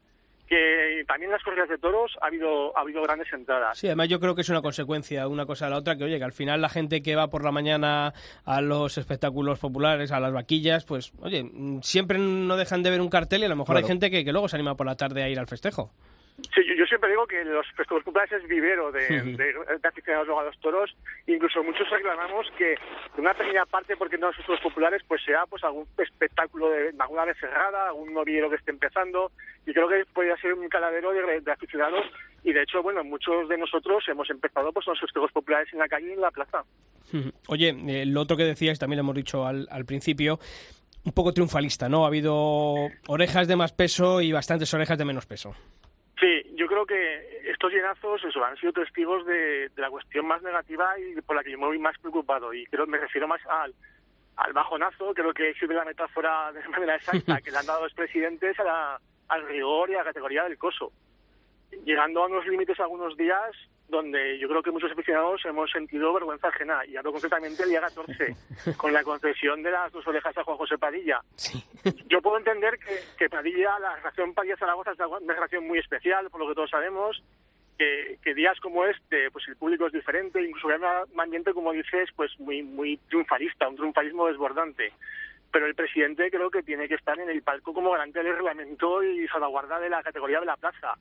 Speaker 6: que también en las corridas de toros ha habido, ha habido grandes entradas.
Speaker 1: Sí, además yo creo que es una consecuencia una cosa de la otra, que oye, que al final la gente que va por la mañana a los espectáculos populares, a las vaquillas, pues oye, mm, siempre no dejan de ver un cartel y a lo mejor hay gente que, que luego se anima por la tarde a ir al festejo.
Speaker 6: Sí, yo, yo siempre digo que los festejos populares es vivero de, de, de aficionados a los toros. Incluso muchos reclamamos que una pequeña parte, porque no los festejos populares, pues sea pues algún espectáculo de alguna vez cerrada, algún novillero que esté empezando. Y creo que podría ser un caladero de, de aficionados. Y de hecho, bueno, muchos de nosotros hemos empezado pues los festejos populares en la calle y en la plaza.
Speaker 1: Oye, eh, lo otro que decías, también lo hemos dicho al, al principio, un poco triunfalista, ¿no? Ha habido orejas de más peso y bastantes orejas de menos peso.
Speaker 6: Creo que estos llenazos eso, han sido testigos de, de la cuestión más negativa y por la que yo me voy más preocupado. Y creo me refiero más al, al bajonazo, creo que sirve la metáfora de manera exacta, que le han dado los presidentes a la- al rigor y a la categoría del coso. Llegando a unos límites algunos días donde yo creo que muchos aficionados hemos sentido vergüenza ajena. Y hablo concretamente el día 14, con la concesión de las dos orejas a Juan José Padilla. Yo puedo entender que, que Padilla, la relación Padilla-Zaragoza es una relación muy especial, por lo que todos sabemos, que, que días como este, pues el público es diferente, incluso hay un ambiente, como dices, pues muy, muy triunfalista, un triunfalismo desbordante. Pero el presidente creo que tiene que estar en el palco como garante del reglamento y salvaguarda de la categoría de la plaza.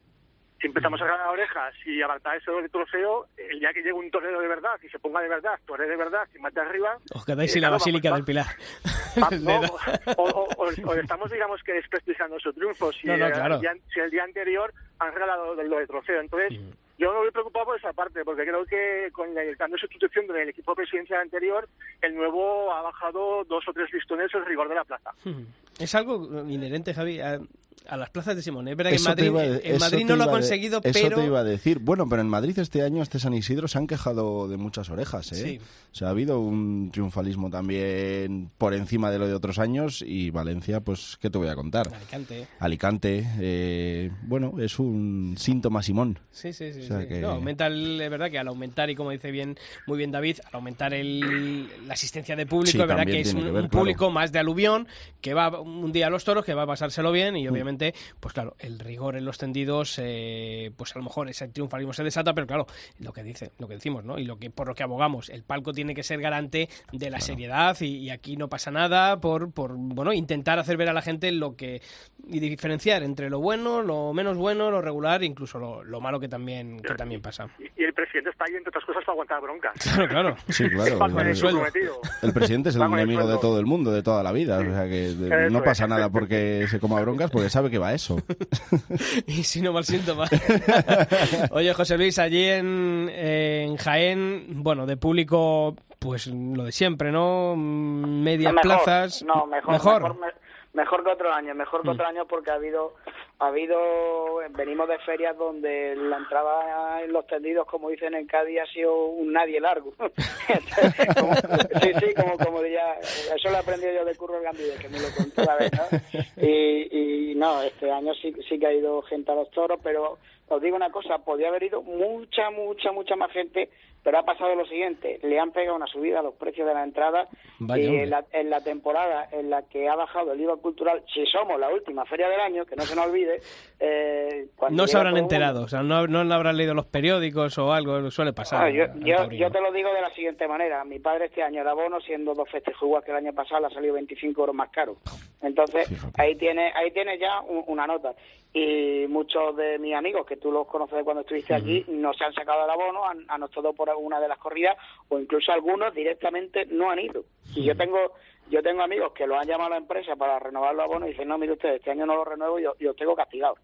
Speaker 6: Si empezamos a ganar orejas y apartar eso del trofeo, el día que llegue un torero de verdad y se ponga de verdad, torero de verdad, y mate arriba,
Speaker 1: Os quedáis
Speaker 6: eh,
Speaker 1: sin la
Speaker 6: claro,
Speaker 1: Basílica del Pilar.
Speaker 6: Va- no, o, o- o- o estamos, digamos, que desprestigiando su triunfo. Si,
Speaker 1: No, no,
Speaker 6: eh,
Speaker 1: claro.
Speaker 6: el, día, si el día anterior han regalado lo de trofeo. Entonces, yo me voy preocupado por esa parte, porque creo que con el cambio de sustitución del equipo presidencial anterior, el nuevo ha bajado dos o tres listones el rigor de la plaza.
Speaker 1: Es algo inherente, Javi, a, a las plazas de Simón. Es verdad que en
Speaker 4: Eso
Speaker 1: Madrid,
Speaker 4: de-
Speaker 1: en
Speaker 4: eso
Speaker 1: no lo ha
Speaker 4: de-
Speaker 1: conseguido,
Speaker 4: Eso
Speaker 1: pero...
Speaker 4: te iba a decir. Bueno, pero en Madrid este año, este San Isidro, se han quejado de muchas orejas, ¿eh?
Speaker 1: Sí.
Speaker 4: O sea, ha habido un triunfalismo también por encima de lo de otros años y Valencia, pues, ¿qué te voy a contar?
Speaker 1: Alicante.
Speaker 4: Alicante, eh, bueno, es un síntoma Simón.
Speaker 1: Sí, sí, sí.
Speaker 4: O sea
Speaker 1: sí.
Speaker 4: que-
Speaker 1: No, aumenta el- es verdad que al aumentar, y como dice bien muy bien David, al aumentar el, la asistencia de público,
Speaker 4: Sí,
Speaker 1: es verdad que es un,
Speaker 4: que ver,
Speaker 1: un
Speaker 4: claro.
Speaker 1: público más de aluvión, que va un día a los toros, que va a pasárselo bien,
Speaker 4: Mm.
Speaker 1: y obviamente, pues claro, el rigor en los tendidos, eh, pues a lo mejor ese triunfalismo se desata, pero claro, lo que dice, lo que decimos, ¿no? Y lo que por lo que abogamos, el palco tiene que ser garante de la seriedad, y, y aquí no pasa nada por, por, bueno, intentar hacer ver a la gente lo que, y diferenciar entre lo bueno, lo menos bueno, lo regular, incluso lo, lo malo que también, que también pasa.
Speaker 6: Y el presidente está ahí, entre otras cosas, para aguantar broncas.
Speaker 1: Claro, claro.
Speaker 4: Sí, claro.
Speaker 6: El
Speaker 4: El- presidente es el enemigo de todo el mundo, de toda la vida. O sea que de-. No pasa nada porque se coma broncas, porque sabe que va eso.
Speaker 1: y si no, mal síntoma. Oye, José Luis, allí en, en Jaén, bueno, de público, pues lo de siempre, ¿no? Medias
Speaker 10: Mejor,
Speaker 1: plazas.
Speaker 10: No, mejor. Mejor, me- mejor que otros años, mejor que
Speaker 1: Mm.
Speaker 10: otros años porque ha habido, ha habido, venimos de ferias donde la entrada en los tendidos, como dicen en Cádiz, ha sido un nadie largo. Como- sí, sí, como, eso lo he aprendido yo de Curro Gambide, que me lo contó la vez, ¿no? Y, y no, este año sí, sí que ha ido gente a los toros, pero os digo una cosa, podía haber ido mucha, mucha, mucha más gente, pero ha pasado lo siguiente, le han pegado una subida a los precios de la entrada
Speaker 1: Vaya,
Speaker 10: y en la, en la temporada en la que ha bajado el IVA cultural, si somos la última feria del año, que no se nos olvide, eh, cuando
Speaker 1: No se habrán
Speaker 10: mundo-
Speaker 1: enterado, o sea, no, no habrán leído los periódicos o algo, suele pasar.
Speaker 10: Ah, yo, yo, yo te lo digo de la siguiente manera. Mi padre este año el abono, siendo dos festejos igual que el año pasado, le ha salido 25 euros más caro. Entonces, ahí tiene ahí tiene ya un- una nota. Y muchos de mis amigos, que tú los conoces de cuando estuviste aquí, no se han sacado el abono, han, han optado por alguna de las corridas, o incluso algunos directamente no han ido. Y yo tengo yo tengo amigos que lo han llamado a la empresa para renovar los abonos y dicen, no, mire usted, este año no lo renuevo y yo, yo tengo castigado.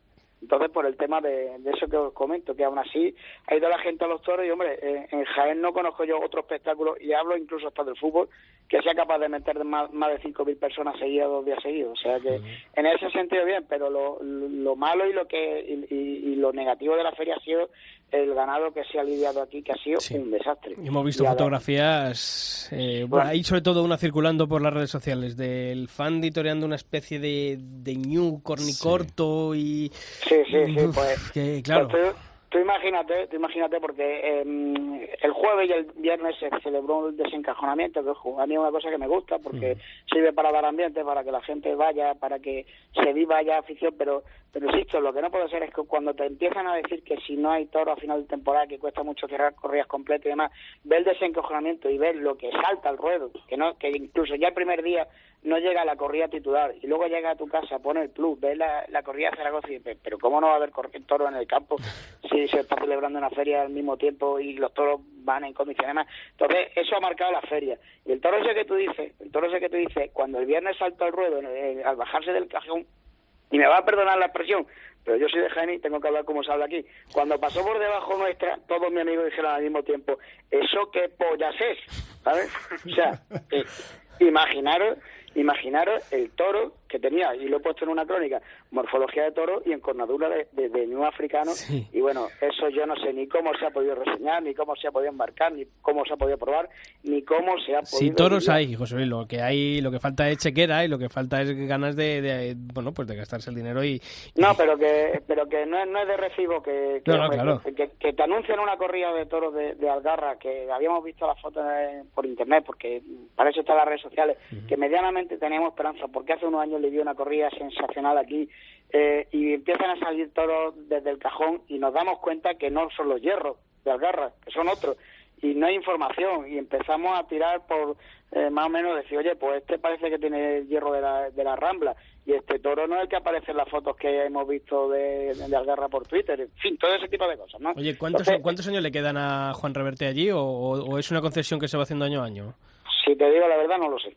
Speaker 10: Entonces, por el tema de, de eso que os comento, que aún así ha ido la gente a los toros y, hombre, eh, en Jaén no conozco yo otro espectáculo, y hablo incluso hasta del fútbol, que sea capaz de meter más, más de 5.000 personas seguidas dos días seguidos. O sea que en ese sentido bien, pero lo, lo malo y lo que y, y- y lo negativo de la feria ha sido el ganado que se ha lidiado aquí, que ha sido un desastre.
Speaker 1: Y Hemos visto
Speaker 10: Y
Speaker 1: fotografías, eh, bueno, hay sobre todo una circulando por las redes sociales del fan ditoreando una especie de, de ñu cornicorto y...
Speaker 10: Sí, sí, sí,
Speaker 1: Uf,
Speaker 10: pues...
Speaker 1: que, claro,
Speaker 10: Pues tú, imagínate, tú imagínate porque eh, el jueves y el viernes se celebró el desencajonamiento, que a mí es una cosa que me gusta porque sirve para dar ambiente, para que la gente vaya, para que se viva ya afición, pero pero insisto, lo que no puede ser es que cuando te empiezan a decir que si no hay toro a final de temporada, que cuesta mucho cerrar corridas completas y demás, ver el desencojonamiento y ver lo que salta al ruedo, que no que incluso ya el primer día no llega a la corrida titular y luego llega a tu casa, pone el plus, ve la, la corrida de Zaragoza y dices, pero ¿cómo no va a haber toro en el campo si se está celebrando una feria al mismo tiempo y los toros van en condiciones más? Entonces, eso ha marcado la feria. Y el toro ese que tú dices, el toro ese que tú dices, cuando el viernes saltó al ruedo, al bajarse del cajón, y me va a perdonar la expresión, pero yo soy de Jaén y tengo que hablar como se habla aquí. Cuando pasó por debajo nuestra, todos mis amigos dijeron al mismo tiempo, ¿eso qué pollas es? ¿Sabes? O sea, eh, imaginaros, imaginaros el toro que tenía, y lo he puesto en una crónica, morfología de toro y encornadura de, de, de africano, y bueno, eso yo no sé ni cómo se ha podido reseñar, ni cómo se ha podido embarcar, ni cómo se ha podido probar, ni cómo se ha podido...
Speaker 1: si toros hay, José Luis, lo que hay, lo que falta es chequera y lo que falta es ganas de, de, bueno, pues de gastarse el dinero y...
Speaker 10: No, pero que pero que no es, no es de recibo que, que,
Speaker 1: No, no,
Speaker 10: hombre,
Speaker 1: claro.
Speaker 10: que, que- que te anuncien una corrida de toros de, de Algarra, que habíamos visto las fotos por internet, porque para eso están las redes sociales, que medianamente teníamos esperanza, porque hace unos años le dio una corrida sensacional aquí, eh, y empiezan a salir toros desde el cajón y nos damos cuenta que no son los hierros de Algarra, que son otros y no hay información y empezamos a tirar por eh, más o menos decir oye pues este parece que tiene el hierro de la, de la rambla y este toro no es el que aparece en las fotos que hemos visto de, de Algarra por Twitter en fin todo ese tipo de cosas ¿no?
Speaker 1: Oye, ¿cuántos,
Speaker 10: Entonces,
Speaker 1: ¿cuántos años le quedan a Juan Reverte allí o, o- o es una concesión que se va haciendo año a año?
Speaker 10: si te digo la verdad no lo sé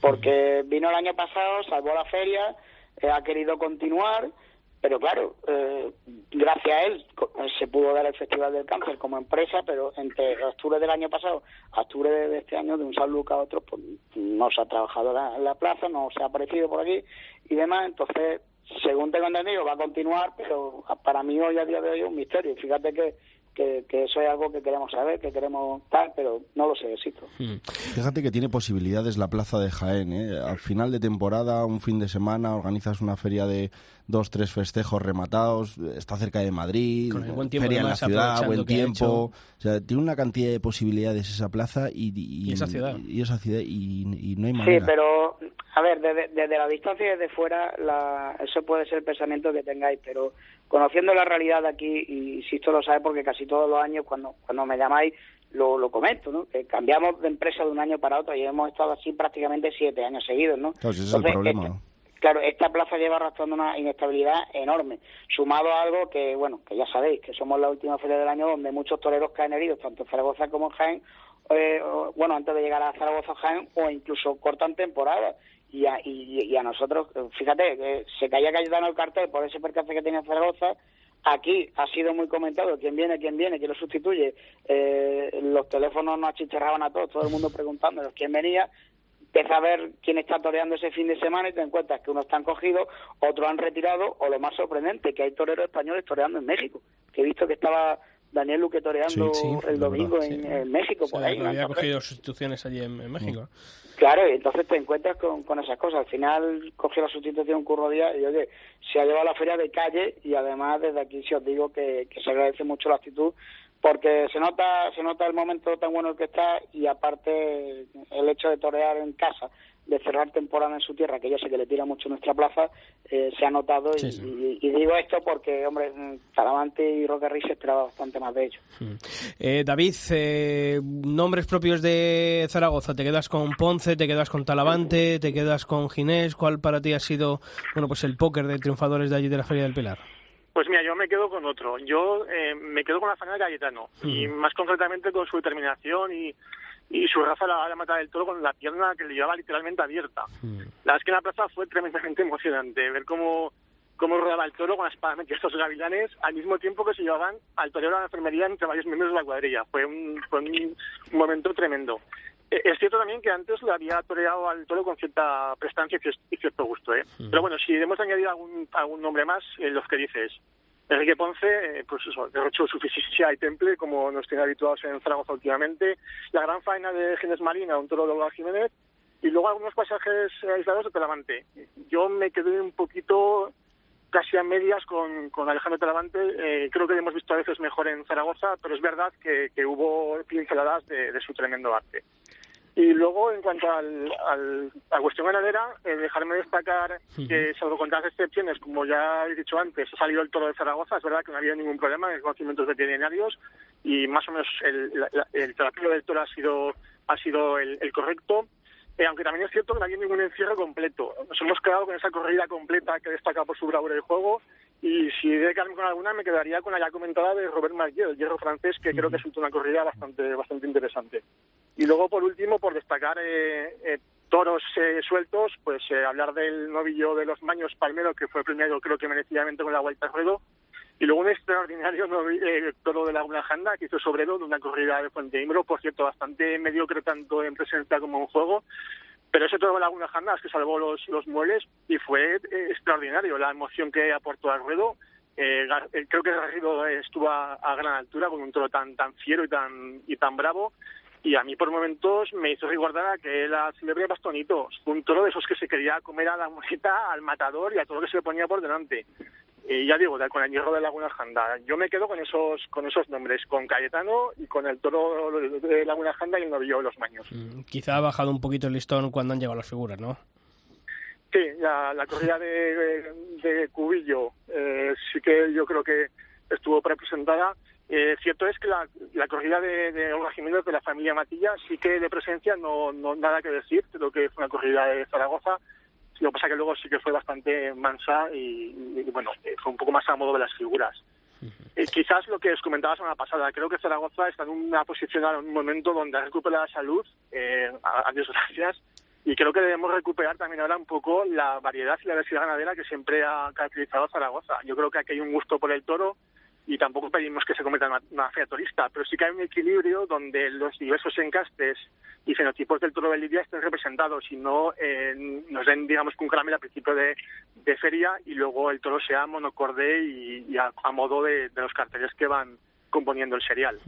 Speaker 10: porque vino el año pasado salvó la feria eh, ha querido continuar pero claro, eh, gracias a él eh, se pudo dar el Festival del Cáncer como empresa, pero entre octubre del año pasado a octubre de este año, de un San a otro, pues no se ha trabajado la, la plaza, no se ha aparecido por aquí y demás. Entonces, según tengo entendido, va a continuar, pero para mí hoy a día de hoy es un misterio. Fíjate que, que, que eso es algo que queremos saber, que queremos tal, pero no lo sé, éxito.
Speaker 4: Fíjate que tiene posibilidades la plaza de Jaén. ¿eh? Al final de temporada, un fin de semana, organizas una feria de dos, tres festejos rematados, está cerca de Madrid,
Speaker 1: Con el buen tiempo,
Speaker 4: feria en la ciudad, buen tiempo. O sea, tiene una cantidad de posibilidades esa plaza y,
Speaker 1: Y esa ciudad.
Speaker 4: Y, esa ciudad y, y no hay
Speaker 10: Sí,
Speaker 4: manera.
Speaker 10: pero a ver, desde, desde la distancia y desde fuera, la, eso puede ser el pensamiento que tengáis, pero conociendo la realidad de aquí, y insisto, lo sabes porque casi todos los años cuando, cuando me llamáis lo, lo comento, ¿no? Que cambiamos de empresa de un año para otro y hemos estado así prácticamente siete años seguidos, ¿no?
Speaker 4: Claro, si ese es el
Speaker 10: Entonces,
Speaker 4: problema.
Speaker 10: esta- Claro, esta plaza lleva arrastrando una inestabilidad enorme, sumado a algo que, bueno, que ya sabéis, que somos la última feria del año donde muchos toreros caen heridos, tanto en Zaragoza como en Jaén, eh, bueno, antes de llegar a Zaragoza o Jaén, o incluso cortan temporada. Y a, y, a nosotros, fíjate, que se caía Cayetano el cartel por ese percance que tenía Zaragoza, Aquí ha sido muy comentado quién viene, quién viene, quién lo sustituye. Eh, los teléfonos nos achicharraban a todos, todo el mundo preguntándonos quién venía. Empieza a ver quién está toreando ese fin de semana y te encuentras que unos están cogidos, otros han retirado, o lo más sorprendente, que hay toreros españoles toreando en México. Que he visto que estaba Daniel Luque toreando
Speaker 1: Sí, sí,
Speaker 10: el domingo
Speaker 1: verdad,
Speaker 10: en,
Speaker 1: sí.
Speaker 10: en México,
Speaker 1: O
Speaker 10: por ahí.
Speaker 1: había cogido sustituciones allí en, en México.
Speaker 10: Claro, y entonces te encuentras con, con esas cosas. Al final cogió la sustitución Curro Díaz y oye, se ha llevado la feria de calle y además desde aquí sí os digo que, que se agradece mucho la actitud porque se nota se nota el momento tan bueno que está y aparte el hecho de torear en casa de cerrar temporada en su tierra, que yo sé que le tira mucho nuestra plaza, eh, se ha notado y,
Speaker 1: Sí, sí.
Speaker 10: y- y digo esto porque, hombre, mm, Talavante y Roque Rey se esperaba bastante más de ellos.
Speaker 1: Eh, David, eh, nombres propios de Zaragoza. ¿Te quedas con Ponce, te quedas con Talavante, te quedas con Ginés? ¿Cuál para ti ha sido bueno, pues el póker de triunfadores de allí de la Feria del Pilar?
Speaker 6: Pues mira, yo me quedo con otro. Yo eh, me quedo con la faena de Cayetano. Y más concretamente con su determinación y, y su raza la, la matar del toro con la pierna que le llevaba literalmente abierta. La verdad es que en la plaza fue tremendamente emocionante ver cómo, cómo rodaba el toro con las espadas metidas estos gavilanes al mismo tiempo que se llevaban al torero a la enfermería entre varios miembros de la cuadrilla. Fue un, fue un momento tremendo. Eh, Es cierto también que antes le había toreado al toro con cierta prestancia y cier- y cierto gusto. ¿eh? Pero bueno, si debemos añadir algún, algún nombre más, eh, los que dices. Enrique Ponce, eh, pues eso, derrochó su fisicidad y temple, como nos tiene habituados en Zaragoza últimamente. La gran faena de Ginés Marina, un toro de Olga Jiménez. Y luego algunos pasajes aislados de Talavante. Yo me quedé un poquito casi a medias con, con Alejandro Talavante. Eh, creo que lo hemos visto a veces mejor en Zaragoza, pero es verdad que, que hubo pinceladas de, de su tremendo arte. Y luego, en cuanto al, al- a la cuestión ganadera, eh, dejarme destacar que, salvo contadas excepciones, como ya he dicho antes, ha salido el toro de Zaragoza. Es verdad que no había ningún problema en conocimientos veterinarios y más o menos el, la- el terapio del toro ha sido, ha sido el, el correcto. Eh, aunque también es cierto que no había ningún encierro completo. Nos hemos quedado con esa corrida completa que destaca por su bravura del juego. Y si he de quedarme con alguna, me quedaría con la ya comentada de Robert Marguerite, el hierro francés, que creo que es una corrida bastante, bastante interesante. Y luego, por último, por destacar eh, eh, toros eh, sueltos, pues eh, hablar del novillo de los Maños Palmero, que fue premiado creo que merecidamente con la Vuelta al Ruedo, y luego un extraordinario novi- eh, toro de Laguna Janda que hizo Sobrero de una corrida de Fuente Imbro, por cierto, bastante mediocre tanto en presencia como en juego, pero ese toro de Laguna Janda es que salvó los, los muebles y fue eh, extraordinario la emoción que aportó al ruedo. Eh, eh, creo que Garrido estuvo a, a gran altura con un toro tan tan fiero y tan y tan bravo y a mí por momentos me hizo recordar a que la célebre Bastonitos, un toro de esos que se quería comer a la moneta, al matador y a todo lo que se le ponía por delante. Y ya digo, con el hierro de Laguna Janda. Yo me quedo con esos con esos nombres, con Cayetano y con el toro de Laguna Janda y el novillo de los Maños.
Speaker 1: Mm, Quizá ha bajado un poquito el listón cuando han llegado las figuras, ¿no?
Speaker 6: Sí, la, la corrida de, de Cubillo eh, sí que yo creo que estuvo representada. Eh, cierto es que la, la corrida de, de Olga Jiménez de la familia Matilla sí que de presencia no, no nada que decir, creo que fue una corrida de Zaragoza. Lo que pasa que luego sí que fue bastante mansa y, y, bueno, eh, fue un poco más a modo de las figuras. Eh, quizás lo que os comentaba la semana pasada, creo que Zaragoza está en una posición, en un momento donde ha recuperado la salud, eh, a Dios gracias, y creo que debemos recuperar también ahora un poco la variedad y la diversidad ganadera que siempre ha caracterizado a Zaragoza. Yo creo que aquí hay un gusto por el toro y tampoco pedimos que se en una, una fea turista, pero sí que hay un equilibrio donde los diversos encastes y fenotipos del toro de Lidia estén representados y no eh, nos den, digamos, un caramelo al principio de, de feria y luego el toro sea monocorde y, y a, a modo de, de los carteles que van componiendo el serial.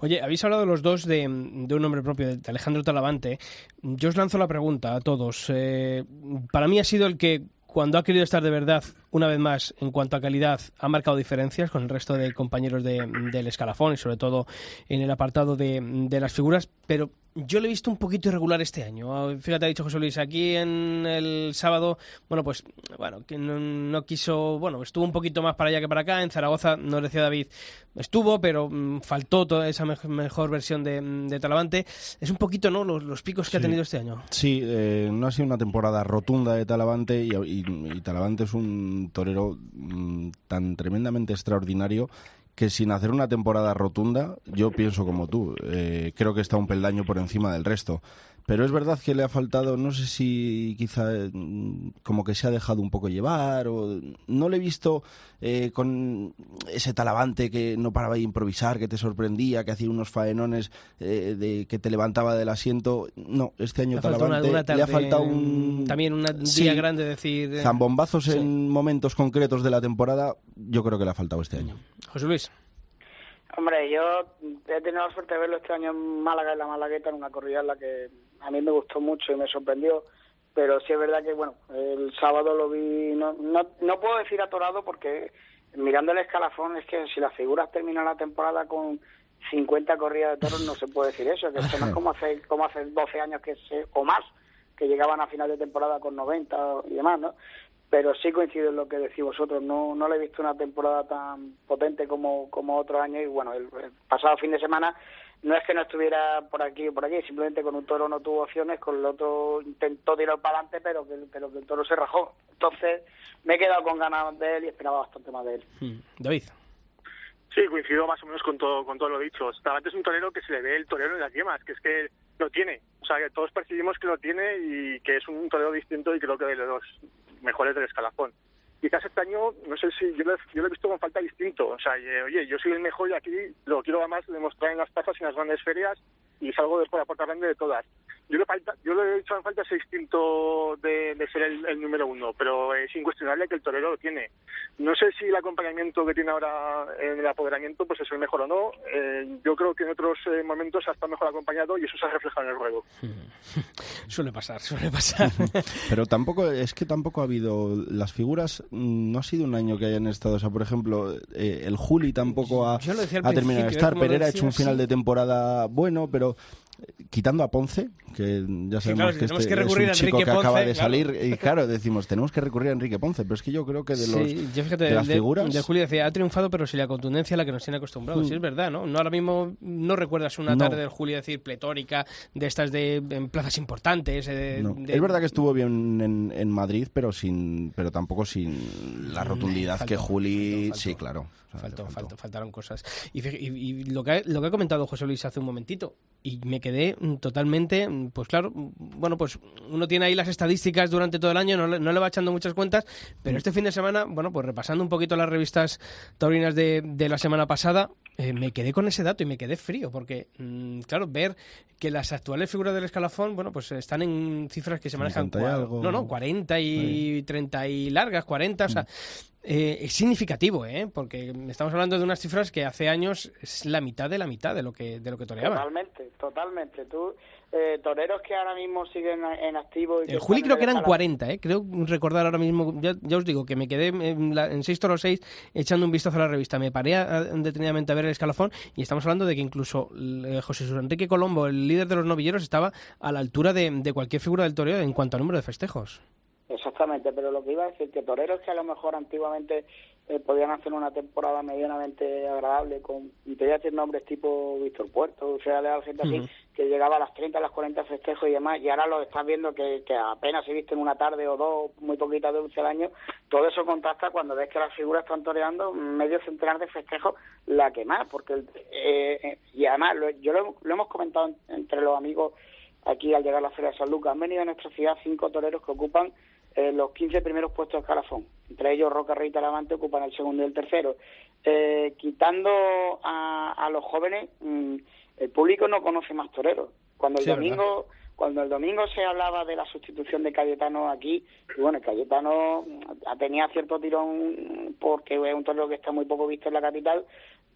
Speaker 1: Oye, habéis hablado los dos de, de un nombre propio, de Alejandro Talavante. Yo os lanzo la pregunta a todos. Eh, para mí ha sido el que, cuando ha querido estar de verdad, una vez más, en cuanto a calidad, ha marcado diferencias con el resto de compañeros de- del escalafón y sobre todo en el apartado de, de las figuras, pero yo le he visto un poquito irregular este año. Ah, Fíjate, ha dicho José Luis, aquí en el sábado, bueno, pues, bueno, que no, no quiso, bueno, estuvo un poquito más para allá que para acá. En Zaragoza, nos decía David, estuvo, pero mm, faltó toda esa mej- mejor versión de, de Talavante. Es un poquito, ¿no?, los, los picos que ha tenido este año.
Speaker 4: Sí, eh, no ha sido una temporada rotunda de Talavante y, y- y Talavante es un torero mm, tan tremendamente extraordinario que sin hacer una temporada rotunda, yo pienso como tú, eh, creo que está un peldaño por encima del resto. Pero es verdad que le ha faltado, no sé si quizá eh, como que se ha dejado un poco llevar o no le he visto eh, con ese talavante que no paraba de improvisar, que te sorprendía, que hacía unos faenones eh, de que te levantaba del asiento. No, este año
Speaker 1: Le una-
Speaker 4: talavante
Speaker 1: una
Speaker 4: le ha faltado un
Speaker 1: También un
Speaker 4: Sí.
Speaker 1: día grande decir... eh,
Speaker 4: zambombazos
Speaker 1: sí.
Speaker 4: en momentos concretos de la temporada. Yo creo que le ha faltado este año.
Speaker 1: José Luis.
Speaker 10: Hombre, yo he tenido la suerte de verlo este año en Málaga, en la Malagueta, en una corrida en la que a mí me gustó mucho y me sorprendió. Pero sí es verdad que, bueno, el sábado lo vi, no, no, no puedo decir atorado porque mirando el escalafón es que si las figuras terminan la temporada con 50 corridas de toros no se puede decir eso, que no es como hace, como hace 12 años que se, o más, que llegaban a final de temporada con 90 y demás, ¿no? Pero sí coincido en lo que decís vosotros. No, no le he visto una temporada tan potente como, como otro año y bueno, el, el pasado fin de semana no es que no estuviera por aquí o por aquí, simplemente con un toro no tuvo opciones, con el otro intentó tirar para adelante, pero que, pero que el toro se rajó. Entonces me he quedado con ganas de él y esperaba bastante más de él.
Speaker 1: Hmm. David.
Speaker 6: Sí, coincido más o menos con todo, con todo lo dicho. Talavante es un torero que se le ve el torero en las yemas, que es que lo tiene. O sea, que todos percibimos que lo tiene y que es un torero distinto y creo que de los mejores del escalafón. Quizás este año, no sé si yo lo, he- visto con falta distinto. O sea, eh, oye, yo soy el mejor y aquí lo quiero además demostrar en las plazas y en las grandes ferias y salgo después de la puerta grande de todas. Yo le, falta, yo le he hecho en falta ese instinto de, de ser el, el número uno, pero es incuestionable que el torero lo tiene. No sé si el acompañamiento que tiene ahora en el apoderamiento pues es el mejor o no. Eh, yo creo que en otros eh, momentos ha estado mejor acompañado y eso se ha reflejado en el ruedo.
Speaker 1: Suele pasar, suele pasar.
Speaker 4: Pero tampoco, es que tampoco ha habido, las figuras, mm, no ha sido un año que hayan estado, o sea, por ejemplo, eh, el Juli tampoco ha, terminado de estar, Pereira ha hecho un final
Speaker 1: sí.
Speaker 4: de temporada bueno, pero eh, quitando a Ponce, que ya
Speaker 1: Sí,
Speaker 4: sabemos
Speaker 1: claro, si
Speaker 4: que este
Speaker 1: que
Speaker 4: es un chico que acaba
Speaker 1: Ponce,
Speaker 4: de
Speaker 1: claro.
Speaker 4: salir, y claro, decimos, tenemos que recurrir a Enrique Ponce, pero es que yo creo que de los
Speaker 1: Sí, yo fíjate,
Speaker 4: de las
Speaker 1: de,
Speaker 4: figuras...
Speaker 1: de Julio decía, ha triunfado, pero sin la contundencia a la que nos tiene acostumbrados.
Speaker 4: Mm.
Speaker 1: Sí, es verdad, ¿no? No ahora mismo no recuerdas una
Speaker 4: No.
Speaker 1: tarde del Julio decir pletórica, de estas de en plazas importantes. eh,
Speaker 4: No.
Speaker 1: de-
Speaker 4: Es verdad que estuvo bien en, en Madrid, pero sin, pero tampoco sin la rotundidad que Juli.
Speaker 1: faltó,
Speaker 4: Sí, claro.
Speaker 1: Faltó, faltaron cosas. Y, y- y lo, que ha, lo que ha comentado José Luis hace un momentito, y me quedé mm, totalmente, mm, pues claro, mm, bueno, pues uno tiene ahí las estadísticas durante todo el año, no le, no le va echando muchas cuentas, pero este fin de semana, bueno, pues repasando un poquito las revistas taurinas de, de la semana pasada, eh, me quedé con ese dato y me quedé frío, porque, claro, ver que las actuales figuras del escalafón, bueno, pues están en cifras que se manejan...
Speaker 4: 50 y
Speaker 1: cua-
Speaker 4: algo.
Speaker 1: No, no, 40 y 30 y largas, 40, o sea... Eh, es significativo, ¿eh? Porque estamos hablando de unas cifras que hace años es la mitad de la mitad de lo que de lo que toreaban.
Speaker 10: Totalmente, totalmente. Tú, eh, toreros que ahora mismo siguen en activo. Y
Speaker 1: El Juli
Speaker 10: están
Speaker 1: creo que eran
Speaker 10: escalafón.
Speaker 1: 40, ¿eh? Creo recordar ahora mismo, ya, ya os digo, que me quedé en, la, en 6 toros 6 echando un vistazo a la revista. Me paré a- detenidamente a ver el escalafón y estamos hablando de que incluso eh, José Enrique Colombo, el líder de los novilleros, estaba a la altura de, de cualquier figura del toreo en cuanto a número de festejos.
Speaker 10: Exactamente, pero lo que iba a decir, que toreros que a lo mejor antiguamente eh, podían hacer una temporada medianamente agradable, con, y te voy a decir nombres tipo Víctor Puerto, o sea, de gente así,
Speaker 11: Ujú.
Speaker 10: que llegaba a las 30, a las 40 festejos y demás, y ahora lo estás viendo que, que apenas se viste en una tarde o dos, muy poquita de dulce al año, todo eso contrasta cuando ves que las figuras están toreando medio centenar de festejos, la que más, porque, eh, eh, y además, lo, yo lo, lo hemos comentado en- entre los amigos aquí al llegar a la Feria de San Lucas, han venido a nuestra ciudad cinco toreros que ocupan eh, los 15 primeros puestos de escalafón. Entre ellos Roca Rey y Talavante ocupan el segundo y el tercero. Eh, quitando a, a los jóvenes, mm, el público no conoce más toreros. Cuando el
Speaker 11: Sí,
Speaker 10: domingo cuando el domingo se hablaba de la sustitución de Cayetano aquí, y bueno, Cayetano mm, tenía cierto tirón porque es un torero que está muy poco visto en la capital,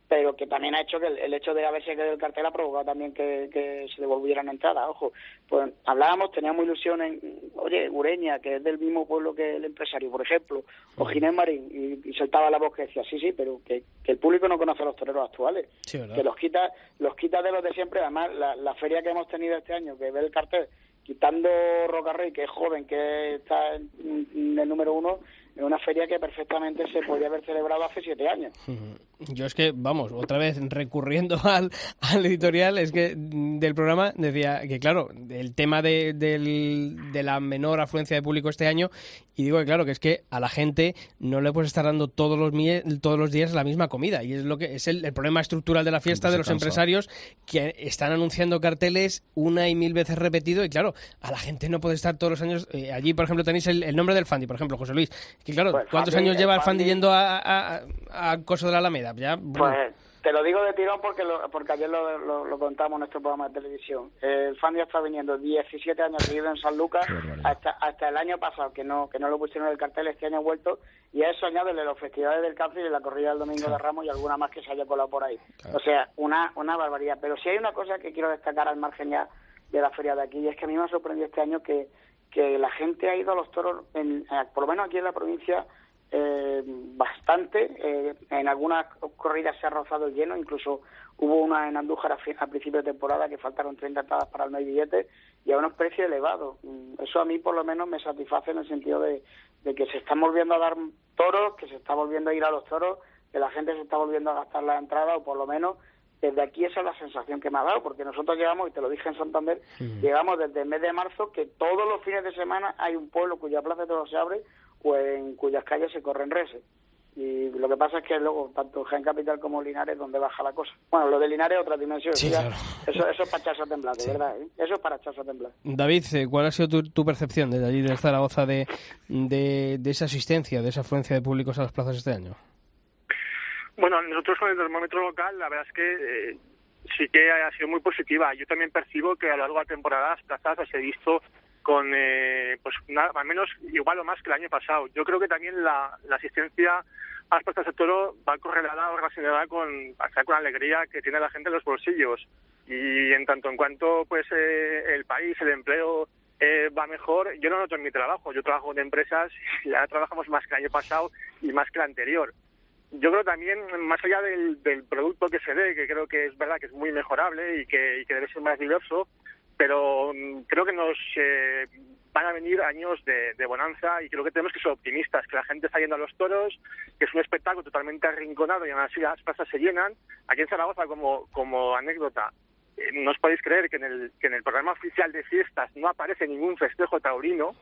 Speaker 10: pero que también ha hecho que el, el hecho de haberse quedado el cartel ha provocado también que, que se devolvieran entradas. Ojo, pues hablábamos, teníamos ilusión en, oye, Ureña, que es del mismo pueblo que el empresario, por ejemplo, o Ginés Marín, y, y soltaba la voz que decía, sí, sí, pero que, que el público no conoce a los toreros actuales, que los quita, los quita de los de siempre. Además, la, la feria que hemos tenido este año, que ve el cartel, quitando Roca Rey, que es joven, que está en, en el número uno, en una feria que perfectamente se podía haber celebrado hace siete años.
Speaker 1: Yo es que, vamos, otra vez recurriendo al, al editorial, es que del programa decía que, claro, el tema de, del- de la menor afluencia de público este año, y digo que, claro, que es que a la gente no le puedes estar dando todos los, todos los días la misma comida, y es lo que es el, el problema estructural de la fiesta de los
Speaker 4: cansa.
Speaker 1: empresarios que están anunciando carteles una y mil veces repetido, y claro, a la gente no puede estar todos los años. eh, allí, por ejemplo, tenéis el, el nombre del Fandi, por ejemplo, José Luis, que claro,
Speaker 10: Pues,
Speaker 1: ¿cuántos
Speaker 10: Fandi,
Speaker 1: años lleva
Speaker 10: el
Speaker 1: el Fandi
Speaker 10: Fandi-
Speaker 1: yendo a, a, a, a Coso de la Alameda? Ya,
Speaker 10: Pues te lo digo de tirón porque lo, porque ayer lo, lo, lo contamos en nuestro programa de televisión. El Fandi está viniendo 17 años seguidos en San Lucas hasta, hasta el año pasado, que no que no lo pusieron en el cartel, este año ha vuelto. Y a eso añádele los festivales del cáncer y la corrida del Domingo de Ramos y alguna más que se haya colado por ahí. O sea, una, una barbaridad. Pero si hay una cosa que quiero destacar al margen ya de la feria de aquí, y es que a mí me ha sorprendido este año que, que la gente ha ido a los toros, en, por lo menos aquí en la provincia, eh, bastante. Eh, en algunas corridas se ha rozado el lleno, incluso hubo una en Andújar a, fi- a principio de temporada que faltaron 30 entradas para el no hay billetes y a unos precios elevados. Mm, Eso a mí por lo menos me satisface en el sentido de, de que se están volviendo a dar toros, que se está volviendo a ir a los toros, que la gente se está volviendo a gastar la entrada o por lo menos desde aquí esa es la sensación que me ha dado, porque nosotros llegamos, y te lo dije en Santander, llegamos desde el mes de marzo que todos los fines de semana hay un pueblo cuya plaza de toros se abre o en cuyas calles se corren reses. Y lo que pasa es que luego, tanto Jaén Capital como Linares, donde baja la cosa. Bueno, lo de Linares es otra dimensión.
Speaker 1: Sí, claro.
Speaker 10: eso, eso es para echarse a temblar, de verdad. ¿eh? Eso es para echarse a temblar.
Speaker 1: David, eh, ¿cuál ha sido tu, tu percepción desde allí, de Zaragoza, de, de, de esa asistencia, de esa afluencia de públicos a las plazas este año?
Speaker 6: Bueno, nosotros con el termómetro local, la verdad es que eh, sí que ha sido muy positiva. Yo también percibo que a lo largo de la temporada las plazas las he visto con, eh, pues, una- al menos igual o más que el año pasado. Yo creo que también la, la asistencia a las plazas de toro va correlada o relacionada con, con la alegría que tiene la gente en los bolsillos. Y en tanto en cuanto pues eh, el país, el empleo eh, va mejor, yo no noto en mi trabajo. Yo trabajo en empresas y ya trabajamos más que el año pasado y más que el anterior yo creo también, más allá del, del producto que se dé, que creo que es verdad que es muy mejorable y que, y que debe ser más diverso, pero mm, creo que nos eh, van a venir años de, bonanza y creo que tenemos que ser optimistas, que la gente está yendo a los toros, que es un espectáculo totalmente arrinconado y aún así las plazas se llenan. Aquí en Zaragoza, como, como anécdota, no os podéis creer que en, el, que en el programa oficial de fiestas no aparece ningún festejo taurino.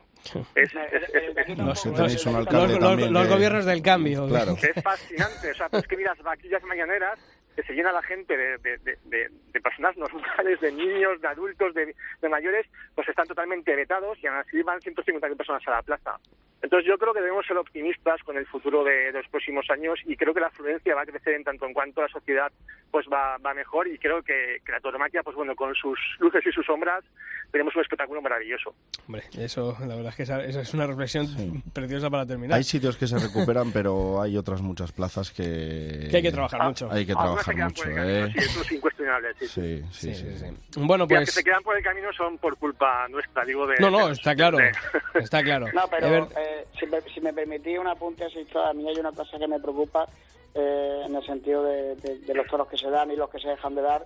Speaker 6: Es, es- es- es-
Speaker 4: No sé, tenéis un alcalde
Speaker 1: los,
Speaker 4: también
Speaker 1: los
Speaker 4: que-
Speaker 1: gobiernos del cambio.
Speaker 4: Claro.
Speaker 6: es fascinante. O sea, pues que miras vaquillas mañaneras que se llena la gente de, de, de, de- de personas normales, de niños, de adultos, de, de mayores, pues están totalmente vetados y aún así van 150.000 personas a la plaza. Entonces yo creo que debemos ser optimistas con el futuro de, de los próximos años y creo que la afluencia va a crecer en tanto en cuanto la sociedad pues va, va mejor y creo que, que la tauromaquia, pues bueno, con sus luces y sus sombras, tenemos un espectáculo maravilloso.
Speaker 1: Hombre, eso, la verdad es que esa, esa es una reflexión preciosa para terminar.
Speaker 4: Hay sitios que se recuperan, pero hay otras muchas plazas que...
Speaker 1: Que hay que trabajar mucho.
Speaker 4: Hay que
Speaker 6: se
Speaker 4: trabajar
Speaker 6: quedan por
Speaker 4: mucho, ¿eh?
Speaker 6: sí, eso es incuestionable. Sí,
Speaker 4: Sí, sí, sí. sí.
Speaker 1: Bueno,
Speaker 6: Y las que
Speaker 1: pues...
Speaker 6: se quedan por el camino son por culpa nuestra, digo, de...
Speaker 1: No, no, está claro.
Speaker 6: de-
Speaker 1: Está claro.
Speaker 10: No, pero eh, si, me, si me permitís un apunte así, a mí hay una cosa que me preocupa eh, en el sentido de, de- de los toros que se dan y los que se dejan de dar,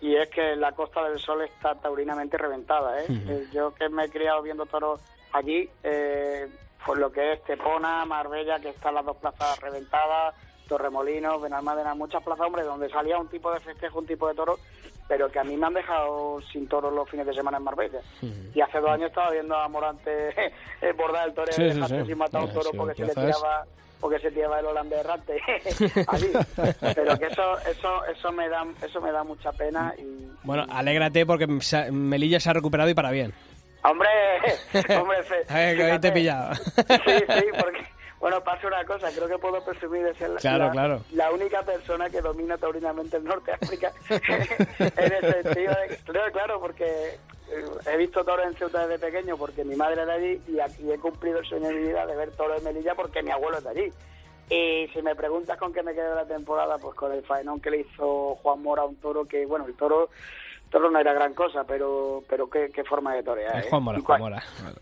Speaker 10: y es que la Costa del Sol está taurinamente reventada. ¿eh? Eh, Yo que me he criado viendo toros allí, eh, por lo que es Tepona, Marbella, que están las dos plazas reventadas, Torremolinos, Benalmádena, muchas plazas, hombre, donde salía un tipo de festejo, un tipo de toro, pero que a mí me han dejado sin toros los fines de semana en Marbella. Y hace dos años estaba viendo a Morante bordar el toreo
Speaker 1: Sí,
Speaker 10: y
Speaker 1: sí,
Speaker 10: dejarse
Speaker 1: sí.
Speaker 10: sin matar un
Speaker 1: Eh,
Speaker 10: toro porque se le tiraba porque se tiraba el holandés errante pero que eso eso eso me da eso me da mucha pena y
Speaker 1: Bueno, alégrate porque Melilla se ha recuperado y para bien.
Speaker 10: hombre hombre fe-
Speaker 1: Ay, que ahí te he pillado.
Speaker 10: sí sí porque bueno pasa una cosa creo que puedo presumir de ser la,
Speaker 1: Claro,
Speaker 10: la-
Speaker 1: claro.
Speaker 10: la única persona que domina taurinamente el norte de África en el sentido de claro claro porque eh, he visto toros en Ceuta desde pequeño porque mi madre es de allí y aquí he cumplido el sueño de mi vida de ver toros en Melilla porque mi abuelo es de allí y si me preguntas con qué me quedé la temporada, pues con el faenón que le hizo Juan Mora a un toro que, bueno, el toro, toro no era gran cosa, pero pero qué, qué forma de torear. ¿eh? Y cua-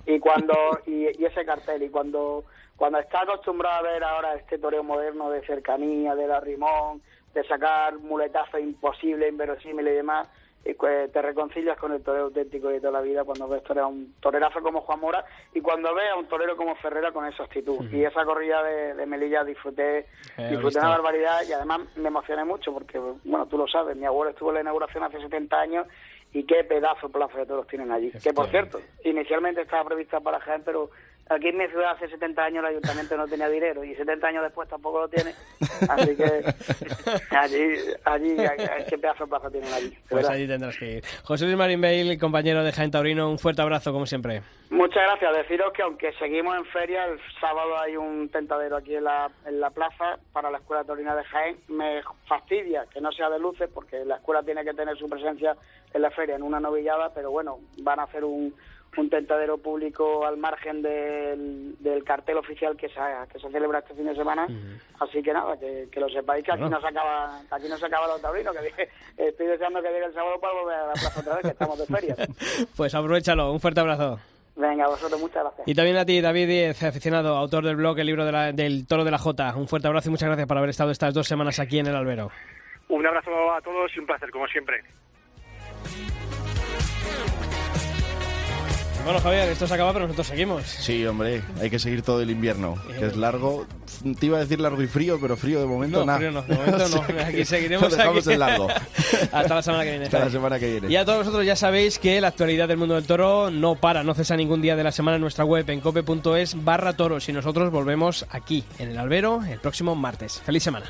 Speaker 10: y cuando y, y ese cartel y cuando cuando está acostumbrado a ver ahora este toreo moderno de cercanía de la rimón de sacar muletazos imposibles inverosímiles y demás y pues, te reconcilias con el torero auténtico de toda la vida cuando ves a un torerazo como Juan Mora y cuando ves a un torero como Ferrera con esa actitud. Y esa corrida de, de Melilla disfruté,
Speaker 1: Eh,
Speaker 10: disfruté una barbaridad y además me emocioné mucho porque, bueno, tú lo sabes, mi abuelo estuvo en la inauguración hace 70 años y qué pedazo de plaza de toros tienen allí. Que por cierto, inicialmente estaba prevista para Jaén, pero aquí en mi ciudad hace 70 años el ayuntamiento no tenía dinero y 70 años después tampoco lo tiene. Así que allí, allí, qué pedazo de plaza tienen allí.
Speaker 1: Pues allí tendrás que ir. José Luis Marín Bale, compañero de Jaén Taurino, un fuerte abrazo como siempre.
Speaker 10: Muchas gracias. Deciros que aunque seguimos en feria, el sábado hay un tentadero aquí en la, en la plaza para la Escuela Taurina de Jaén. Me fastidia que no sea de luces porque la escuela tiene que tener su presencia en la feria en una novillada, pero bueno, van a hacer un, un tentadero público al margen del, del cartel oficial que se, que se celebra este fin de semana. Así que nada, que, que lo sepáis que aquí
Speaker 1: Bueno.
Speaker 10: no se acaba, aquí no se acaba los taurinos, que dije, estoy deseando que llegue el sábado para volver a la plaza otra vez, que estamos de feria.
Speaker 1: Pues aprovechalo, un fuerte abrazo.
Speaker 10: Venga, a vosotros muchas gracias.
Speaker 1: Y también a ti, David Díez, aficionado, autor del blog El libro de la- del toro de la Jota. Un fuerte abrazo y muchas gracias por haber estado estas dos semanas aquí en el albero.
Speaker 6: Un abrazo a todos y un placer, como siempre.
Speaker 1: Bueno, Javier, esto se acaba, pero nosotros seguimos.
Speaker 4: Sí, hombre, hay que seguir todo el invierno, que es largo. Te iba a decir largo y frío, pero frío de momento
Speaker 1: No,
Speaker 4: nada.
Speaker 1: frío no, de momento no. Aquí seguiremos
Speaker 4: Lo dejamos
Speaker 1: aquí.
Speaker 4: en largo.
Speaker 1: Hasta la semana que viene.
Speaker 4: Hasta la semana que viene.
Speaker 1: Y a todos vosotros ya sabéis que la actualidad del mundo del toro no para, no cesa ningún día de la semana en nuestra web en cope.es barra toros y nosotros volvemos aquí en el albero el próximo martes. ¡Feliz semana!